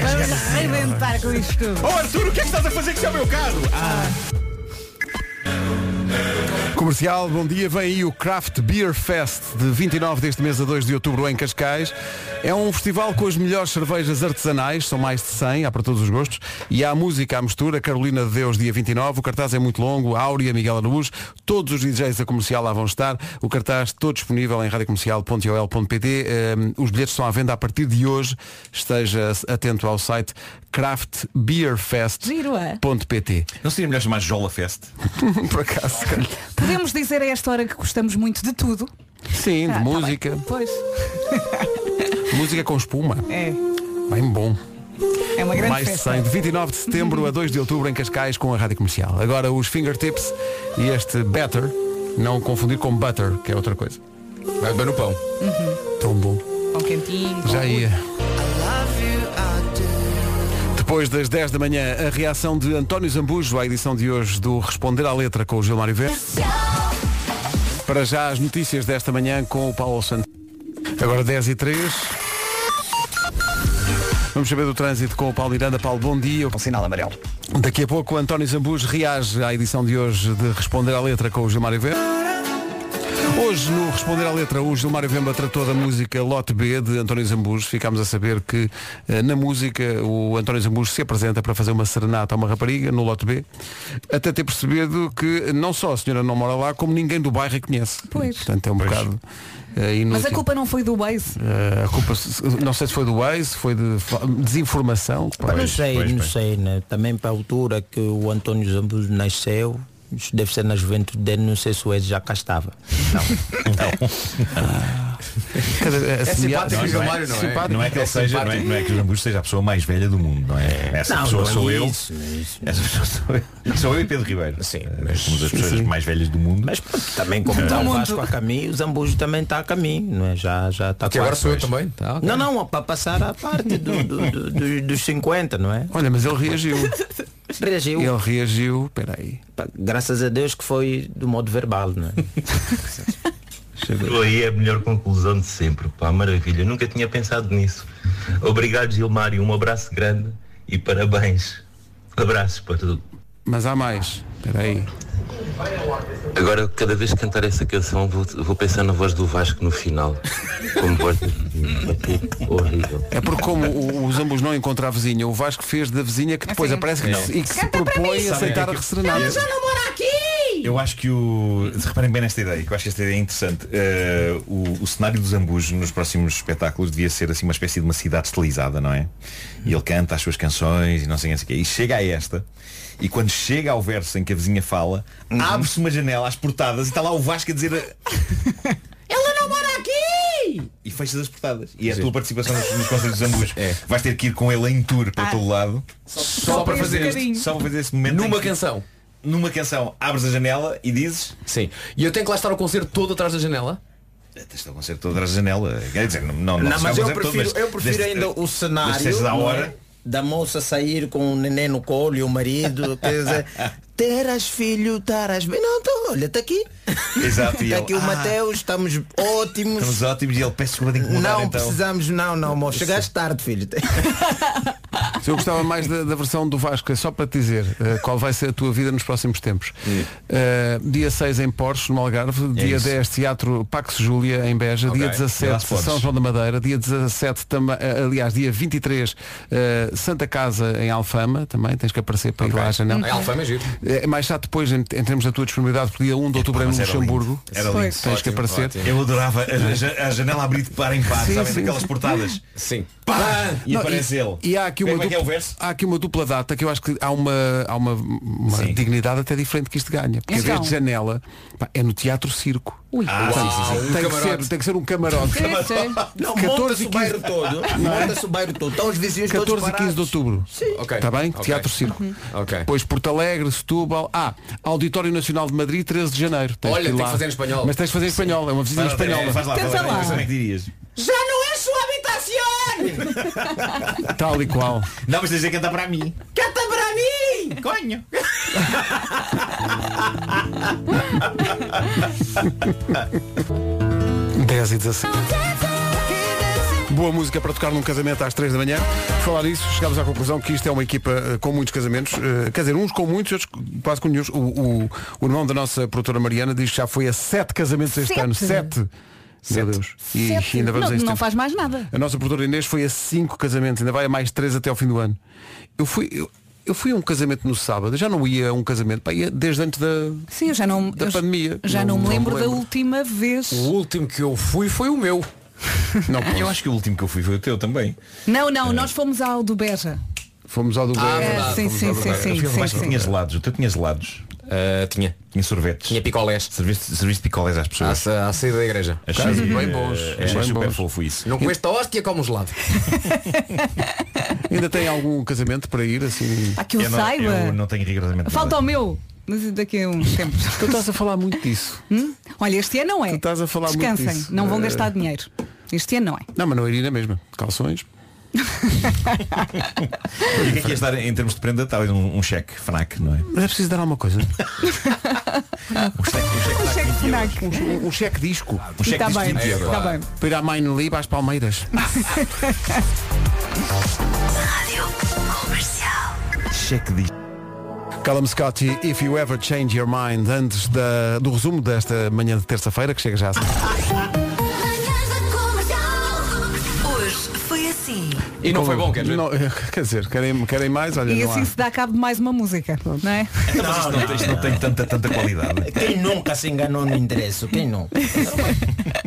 Vamos arrebentar com isto tudo. Oh Arthur, o que é que estás a fazer com o meu carro? Ah, Comercial, bom dia. Vem aí o Craft Beer Fest de 29 deste mês a 2 de outubro em Cascais. É um festival com as melhores cervejas artesanais, são mais de 100, há para todos os gostos. E há música à mistura, Carolina de Deus, dia 29. O cartaz é muito longo, Áurea, Miguel Araújo, todos os DJs da comercial lá vão estar. O cartaz todo disponível em radiocomercial.ol.pt. Um, os bilhetes estão à venda a partir de hoje. Esteja atento ao site Giro, é? craftbeerfest.pt. não seria melhor chamar Jola Fest? *laughs* Por acaso. Podemos dizer a esta hora que gostamos muito de tudo. Sim, de Ah, tá música. bem. Pois. *laughs* Música com espuma. É. Bem bom. É uma grande Mais de festa. 100, de 29 de setembro a 2 de outubro em Cascais com a Rádio Comercial. Agora os Fingertips e este Better, não confundir com Butter, que é outra coisa. Vai bem no pão. Tão bom. Com quentinho. Já ia. Depois das 10 da manhã, a reação de António Zambujo à edição de hoje do Responder à Letra com o Gilmário Verde. Para já as notícias desta manhã com o Paulo Santos. Agora 10 e 3. Vamos saber do trânsito com o Paulo Miranda. Paulo, bom dia. Um sinal amarelo. Daqui a pouco António Zambujo reage à edição de hoje de Responder à Letra com o Gilmário Vemba. Hoje, no Responder à Letra, o Gilmário Vemba tratou da música Lote B de António Zambujo. Ficámos a saber que eh, na música o António Zambujo se apresenta para fazer uma serenata a uma rapariga no Lote B. Até ter percebido que não só a senhora não mora lá, como ninguém do bairro a conhece. Pois. Portanto, é um bocado eh, inútil. Mas a culpa não foi do Waze. Eh, a culpa, não sei se foi do Waze, foi de desinformação. não sei, não sei, né? Também para a altura que o António Zambujo nasceu, deve ser na juventude dele, não sei se o Ed já cá estava. Cada, É simpático, não, não, é? é, não, é, Simpático. não é que ele seja, não é, não é que o Jambujo seja a pessoa mais velha do mundo, não é? Essa Não, pessoa não é sou eu. isso, não é isso. Essa pessoa sou eu. Sou eu e Pedro Ribeiro. Sim, mas somos as pessoas sim. mais velhas do mundo. Mas também como está o Vasco a caminho, o Zambujo também está a caminho, não é? Já, já está Que agora sou eu também. Tá. Não, não, para passar à parte do- do- do- do- dos 50, não é? Olha, mas ele reagiu. *laughs* Reagiu. Ele reagiu, peraí. Pá, Graças a Deus que foi do modo verbal, não é? Chegou aí é a melhor conclusão de sempre. Pá, maravilha. Nunca tinha pensado nisso. Obrigado, Gilmário. Um abraço grande e parabéns. Abraços para tudo. Mas há mais. Peraí. Agora, cada vez que cantar essa canção, vou, vou pensar na voz do Vasco no final. Como voz do horrível. É porque como o, o Zambus não encontra a vizinha, o Vasco fez da vizinha que depois aparece que- e que se propõe a aceitar a reserenada. namora aqui! Eu acho que o. Reparem bem nesta ideia, que eu acho que esta ideia é interessante. Eh, o, o cenário do Zambujo nos próximos espetáculos devia ser assim uma espécie de uma cidade estilizada, não é? E ele canta as suas canções e não sei o que. E chega a esta, e quando chega ao verso em que a vizinha fala, abre-se uma janela às portadas e está lá o Vasco a dizer. *laughs* Ela não mora aqui! E fecha as portadas. E é a tua participação nos, nos concertos de Zambujo. Vais ter que ir com ele em tour para Ah. todo lado. Só para fazer este. Só para fazer esse momento. Numa que- canção. Numa canção, abres a janela e dizes. Sim. E eu tenho que lá estar o concerto todo atrás da janela? Este é o concerto todo atrás da janela. Quer dizer, não, não, Não, não mas eu prefiro, todo, eu prefiro desde- ainda o desde cenário seja da não é? hora. Da moça sair com o neném no colo e o marido, *laughs* quer dizer, terás filho, terás bem. Não, então, olha, está aqui. Exato, Está ele, aqui o ah, Mateus, estamos ótimos. Estamos ótimos e ele peço desculpa, mudar Não então. precisamos, não, não, amor. Chegaste tarde, filho. *laughs* Se eu gostava mais da, da versão do Vasco, é só para te dizer eh, qual vai ser a tua vida nos próximos tempos. Eh, dia 6 em Porsche, no Algarve, dia É isso. 10 Teatro Pax Júlia em Beja, Ok. dia Lá 17 se podes. São João da Madeira, dia 17 também, eh, aliás, dia 23 eh, Santa Casa em Alfama, também tens que aparecer para ir lá à janela. Em Alfama é giro. É mais chato depois em, em termos da tua disponibilidade, porque dia 1 de outubro é no mas era Luxemburgo. lindo. Era lindo. Tens que Ótimo, aparecer. ótimo. Eu adorava a, a janela abrir de par em par, Sim, sabem, sim, daquelas portadas. Sim. Pá! E Não, aparece ele. E há aqui uma Como é que é o dupla, verso? há aqui uma dupla data que eu acho que há uma, há uma, uma dignidade até diferente que isto ganha. Porque Então. em vez de janela, pá, é no Teatro Circo. Ah, Portanto, sim, sim, sim. Tem, Um que ser, tem que ser um camarote. Sim, sim. Não, 14 monta-se e o bairro 15. todo. Monta-se o bairro todo. Estão os vizinhos 14 todos e 15 de outubro. Ok. Está bem? Ok. Teatro Circo. Ok. Depois Porto Alegre, Setúbal. Ah, Auditório Nacional de Madrid, 13 de janeiro. Tens Olha, tem que fazer em espanhol. Mas tens de fazer em espanhol, é uma Faz lá, espanhola. faz lá, faz lá. é que? Já não é sua habitação! *laughs* Tal e qual. Não, mas tens de cantar para mim. Canta para mim! Conho! 10 *laughs* e 17. Boa música para tocar num casamento às 3 da manhã. Por falar nisso, chegámos à conclusão que isto é uma equipa eh, com muitos casamentos. eh, quer dizer, uns com muitos, outros quase com nenhum. O, o, o irmão da nossa produtora Mariana diz que já foi a sete casamentos este Sete? ano. Sete. Meu Deus. E Sete. ainda vamos não, a não tempo. faz mais nada. A nossa produtora Inês foi a cinco casamentos, ainda vai a mais três até ao fim do ano. Eu fui, eu, eu fui a um casamento no sábado, eu já não ia a um casamento, pá, ia desde antes da, Sim, eu já não, da eu pandemia. já não, me lembro, da lembro. última vez. O último que eu fui foi o meu. *laughs* Não, Eu acho que o último que eu fui foi o teu também. Não, não, nós fomos ao do Beja. Fomos ao do Ah, Beja. sim, fomos sim, sim, sim, Eu sim, acho que sim. tinha gelados. O teu tinha gelados. Ah, tinha. Tinha sorvetes. Tinha picolés. Serviste, serviste picolés às À, pessoas. sa- à saída da igreja. Achei, Caso, bem bons, Achei bem super bons. fofo isso. Não comeste a hóstia como um gelado. *laughs* Ainda tem algum casamento para ir assim? Para que eu, Eu não, saiba. eu não tenho rigorosamente Falta nada. o meu. Mas daqui a uns tempos. *laughs* Tu estás a falar muito disso. Hum? Olha, este ano não é. Tu estás a falar muito Descansem, disso. não vão Eh, gastar dinheiro. Este ano não é. Não, mas não iria na mesma. Calções. E o que é que ias dar em termos de prenda? Talvez um, um cheque FNAC, não é? Mas é preciso dar alguma coisa. *laughs* Um cheque, um cheque Um cheque FNAC. Um, um cheque disco. Um cheque Está de bem, 20 euros. está bem. Para ir à Mine Lib às Palmeiras. *laughs* Rádio Comercial. Cheque de Callum Scott e If You Ever Change Your Mind antes da- do resumo desta manhã de terça-feira, que chega já a E não foi bom, quer dizer? Não, *laughs* quer dizer, querem, querem mais? Olha, E não assim há. se dá cabo de mais uma música, não é? Mas isto não, isto não tem tanta, tanta qualidade. Quem nunca se enganou no endereço? Quem não?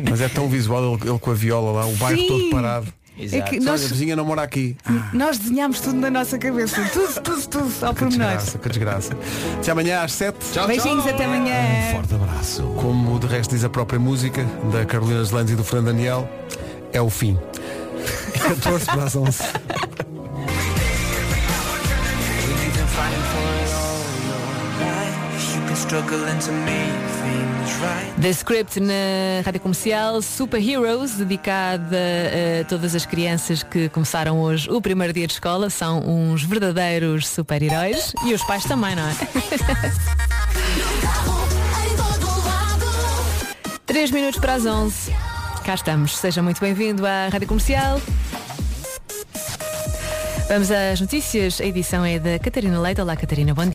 Mas é tão visual ele, ele com a viola lá, o bairro Sim. todo parado. É que Olha, nós, a vizinha não mora aqui. nós desenhámos tudo na nossa cabeça. Tudo, tudo, tudo, ao Que pormenor. desgraça, que desgraça. Até amanhã às 7. Beijinhos, até amanhã. Forte abraço. Como de resto diz a própria música da Carolina Zelandes e do Fernando Daniel, é o fim. 14 para as 11. The Script na Rádio Comercial Super Heroes, dedicada a todas as crianças que começaram hoje o primeiro dia de escola. São uns verdadeiros super-heróis e os pais também, não é? *laughs* Três minutos para as 11. Cá estamos. Seja muito bem-vindo à Rádio Comercial. Vamos às notícias. A edição é da Catarina Leite. Olá, Catarina. Bom dia.